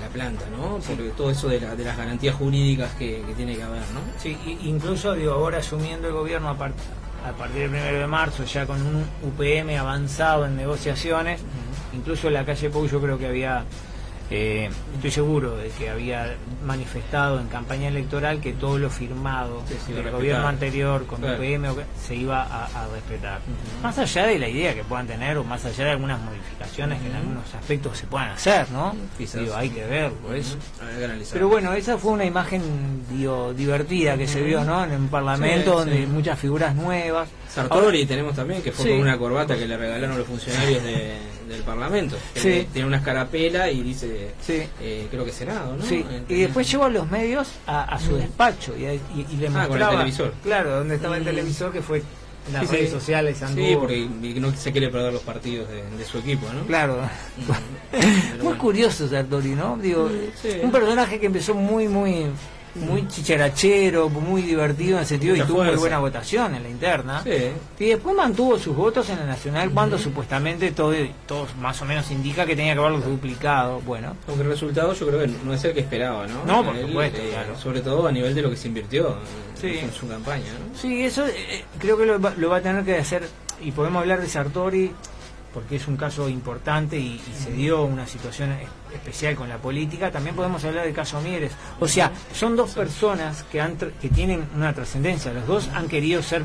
la, planta, ¿no? Porque todo eso de, de las garantías jurídicas que, tiene que haber, ¿no? Sí, incluso digo, ahora asumiendo el gobierno a, a partir del 1 de marzo, ya con un UPM avanzado en negociaciones, incluso en la calle Pou yo creo que había eh, estoy seguro de que había manifestado en campaña electoral que todo lo firmado del gobierno anterior con UPM se iba a, respetar. Más allá de la idea que puedan tener o más allá de algunas modificaciones que en algunos aspectos se puedan hacer, ¿no? hay que verlo eso. Pero bueno, esa fue una imagen divertida que se vio ¿no? en un parlamento donde muchas figuras nuevas. Sartori tenemos también, que fue con una corbata que le regalaron los funcionarios del Parlamento. tiene una escarapela y dice, eh, creo que Senado, ¿no? Y después llevó a los medios a, su despacho y, le ah, mostraba... el televisor. Claro, donde estaba el televisor que fue en las redes sociales Sí, porque no se quiere perder los partidos de, su equipo, ¿no? Claro. muy curioso Sartori, ¿no? Digo, un personaje que empezó muy, muy muy chicharachero, muy divertido en ese sentido y tuvo muy buena votación en la interna. Y después mantuvo sus votos en la nacional cuando supuestamente todo, todo más o menos indica que tenía que haberlo duplicado. Bueno. Aunque el resultado yo creo que no es el que esperaba, ¿no? No, por supuesto, eh, Sobre todo a nivel de lo que se invirtió en su campaña, ¿no? Sí, eso eh, creo que lo, lo va a tener que hacer y podemos hablar de Sartori porque es un caso importante y, se dio una situación especial con la política, también podemos hablar del caso Mieres. O sea, son dos personas que, han, que tienen una trascendencia. Los dos han querido ser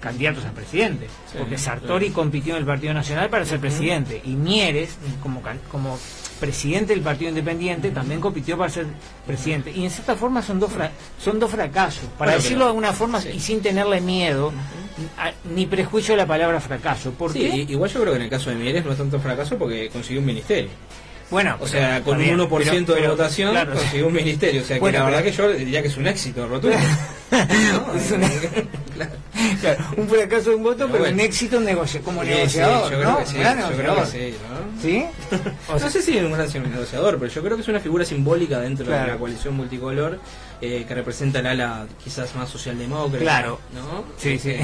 candidatos a presidente, porque Sartori compitió en el Partido Nacional para ser presidente y Mieres, como, como presidente del Partido Independiente, también compitió para ser presidente. Y en cierta forma son dos, son dos fracasos. Para decirlo de alguna forma y sin tenerle miedo, ni prejuicio de la palabra fracaso. ¿Por Igual yo creo que en el caso de Mieres no es tanto fracaso porque consiguió un ministerio. Bueno, o sea, con un 1% de votación consiguió un ministerio. O sea, que la verdad que yo diría que es un éxito rotundo. un fracaso de un voto, pero, un éxito en negocio, como negociador. yo creo que sí. Yo creo que sí ¿Sí? no sé si es un gran negociador, pero yo creo que es una figura simbólica dentro de la coalición multicolor eh, que representa el ala quizás más socialdemócrata. Claro. ¿no? Sí, sí.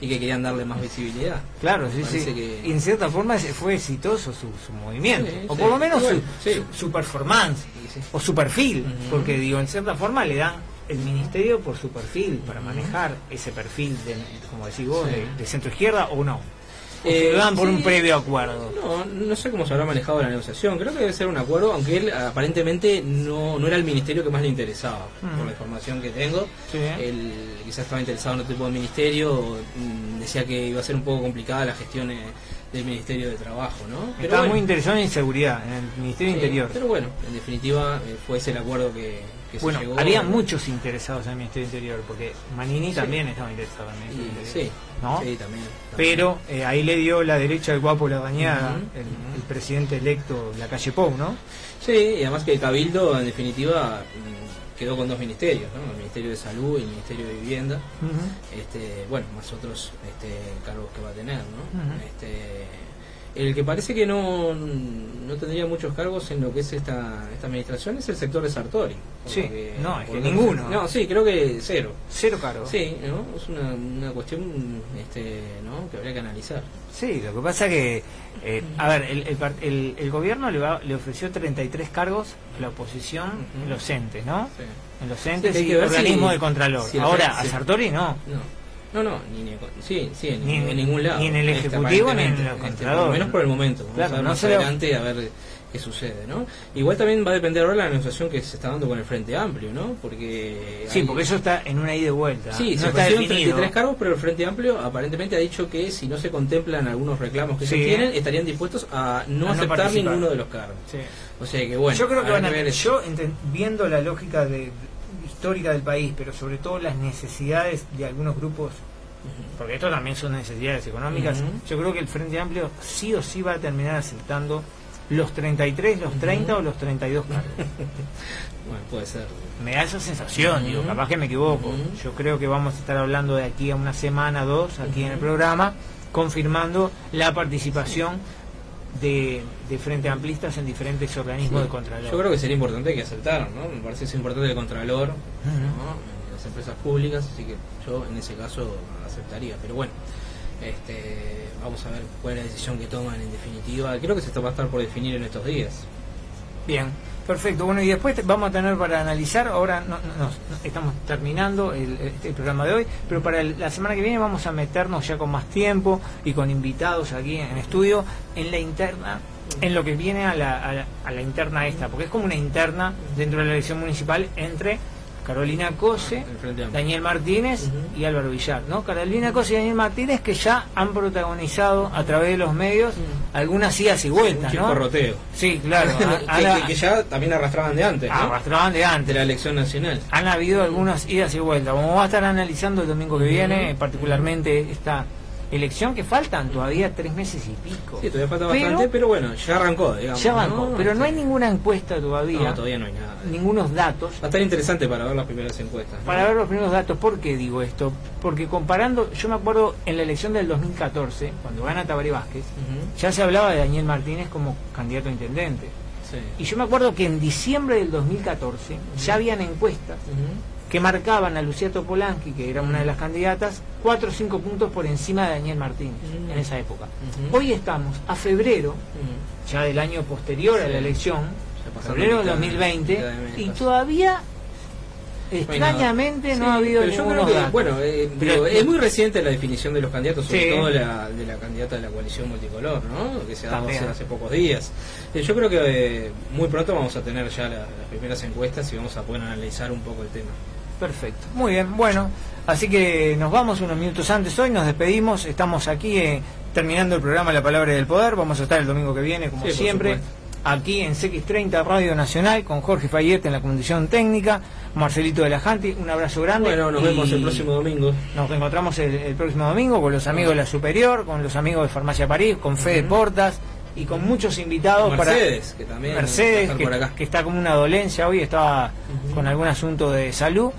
Y que querían darle más visibilidad. Claro, sí, sí. Y en cierta forma fue exitoso su, su movimiento. o por lo menos su, su, performance. O su perfil. Porque digo, en cierta forma le dan el ministerio por su perfil, para manejar ese perfil, de, como decís vos, de centro izquierda o no. Eh, van por un previo acuerdo. No, no sé cómo se habrá manejado la negociación. Creo que debe ser un acuerdo, aunque él aparentemente no, no era el ministerio que más le interesaba, por la información que tengo. Él quizás estaba interesado en otro tipo de ministerio, mm, decía que iba a ser un poco complicada la gestión eh, del Ministerio de Trabajo, ¿no? Estaba muy interesado en seguridad, en el Ministerio Interior. Pero bueno, en definitiva eh, fue ese el acuerdo que, bueno, había muchos interesados en el Ministerio Interior, porque Manini también estaba interesado en el Ministerio Interior. Sí, ¿no? sí también, Pero eh, ahí le dio la derecha al guapo la dañada, el, presidente electo la calle Pou, ¿no? Sí, y además que el Cabildo, en definitiva, quedó con dos ministerios, ¿no? el Ministerio de Salud y el Ministerio de Vivienda, este, bueno, más otros este, cargos que va a tener, ¿no? este, el que parece que no, no tendría muchos cargos en lo que es esta, esta administración es el sector de Sartori. Sí, no, es que ninguno. No, sí, creo que cero. Cero cargos. Sí, ¿no? es una, una cuestión este, ¿no? que habría que analizar. Sí, lo que pasa que, eh, a ver, el, el, el, gobierno le, va, le ofreció 33 cargos a la oposición en los entes, ¿no? Sí. En los entes y organismo de Contralor. Ahora, a Sartori no. No. No, no, ni, sí, sí, en, ni, en ningún lado. Ni en el Ejecutivo ni en el este, menos por el momento. Vamos claro, a ver no más adelante a ver qué sucede, ¿no? Igual también va a depender ahora de la negociación que se está dando con el Frente Amplio, ¿no? Porque... Sí, porque eso está en una ida y vuelta. Sí, no se está 33 cargos, pero el Frente Amplio aparentemente ha dicho que si no se contemplan algunos reclamos que se tienen, estarían dispuestos a no aceptar ninguno de los cargos. Sí. O sea que bueno... Yo creo que van a... Ver yo, viendo la lógica de histórica del país, pero sobre todo las necesidades de algunos grupos, porque esto también son necesidades económicas, yo creo que el Frente Amplio sí o sí va a terminar aceptando los 33, los 30 o los 32 cargos. bueno, puede ser. Me da esa sensación, digo, capaz que me equivoco. Yo creo que vamos a estar hablando de aquí a una semana, dos, aquí en el programa, confirmando la participación de, Frente Amplistas en diferentes organismos de Contralor. Yo creo que sería importante que aceptaran, ¿no? Me parece que es importante el Contralor, las empresas públicas, así que yo en ese caso aceptaría. Pero bueno, este, vamos a ver cuál es la decisión que toman en definitiva. Creo que se va a estar por definir en estos días. Bien, Perfecto, bueno, y después vamos a tener para analizar, ahora no, estamos terminando el, programa de hoy, pero para la semana que viene vamos a meternos ya con más tiempo y con invitados aquí en estudio en la interna, en lo que viene a la, a la interna esta, porque es como una interna dentro de la elección municipal entre Carolina Cose, Daniel Martínez y Álvaro Villar, ¿no? Carolina Cose y Daniel Martínez que ya han protagonizado a través de los medios algunas idas y vueltas, ¿no? roteo. Sí, claro. que, ya también arrastraban de antes, Arrastraban de antes. De la elección nacional. Han habido algunas idas y vueltas. Como va a estar analizando el domingo que viene, particularmente esta elección que faltan todavía tres meses y pico. Sí, todavía falta bastante, pero bueno, ya arrancó, digamos. Ya arrancó, pero no hay ninguna encuesta todavía. No, todavía no hay nada. Ningunos datos. Va a estar interesante para ver las primeras encuestas. Para ver los primeros datos. ¿Por qué digo esto? Porque comparando, yo me acuerdo en la elección del 2014, cuando gana Tabaré Vázquez, ya se hablaba de Daniel Martínez como candidato a intendente. Y yo me acuerdo que en diciembre del 2014 ya habían encuestas que marcaban a Lucía Topolansky, que era una de las candidatas, cuatro o cinco puntos por encima de Daniel Martínez en esa época. Hoy estamos a febrero, ya del año posterior a la elección, febrero de 2020, y todavía Extrañamente no ha habido pero yo creo que, bueno, eh, es muy reciente la definición de los candidatos, sobre todo la, de la candidata de la coalición multicolor, ¿no? Que se ha dado hace, pocos días. Eh, yo creo que eh, muy pronto vamos a tener ya las primeras encuestas y vamos a poder analizar un poco el tema. Perfecto. Muy bien, bueno, así que nos vamos unos minutos antes hoy, nos despedimos, estamos aquí eh, terminando el programa La Palabra del Poder, vamos a estar el domingo que viene, como siempre, aquí en CX30 Radio Nacional, con Jorge Fayette en la condición técnica, Marcelito de la Janti, un abrazo grande. Bueno, nos vemos el próximo domingo. Nos encontramos el, próximo domingo con los amigos de la Superior, con los amigos de Farmacia París, con Fede Portas y con muchos invitados Mercedes, que también Mercedes, que, está como una dolencia hoy, estaba con algún asunto de salud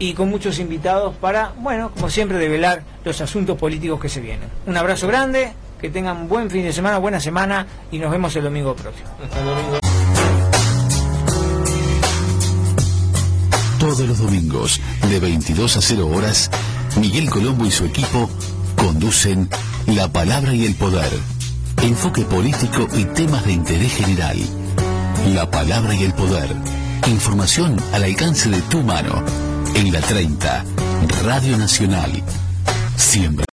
y con muchos invitados para, bueno, como siempre, develar los asuntos políticos que se vienen. Un abrazo grande, que tengan buen fin de semana, buena semana y nos vemos el domingo próximo. Hasta el domingo. Todos los domingos, de 22 a 0 horas, Miguel Colombo y su equipo conducen La Palabra y el Poder enfoque político y temas de interés general. La palabra y el poder. Información al alcance de tu mano. En la 30, Radio Nacional. Siempre.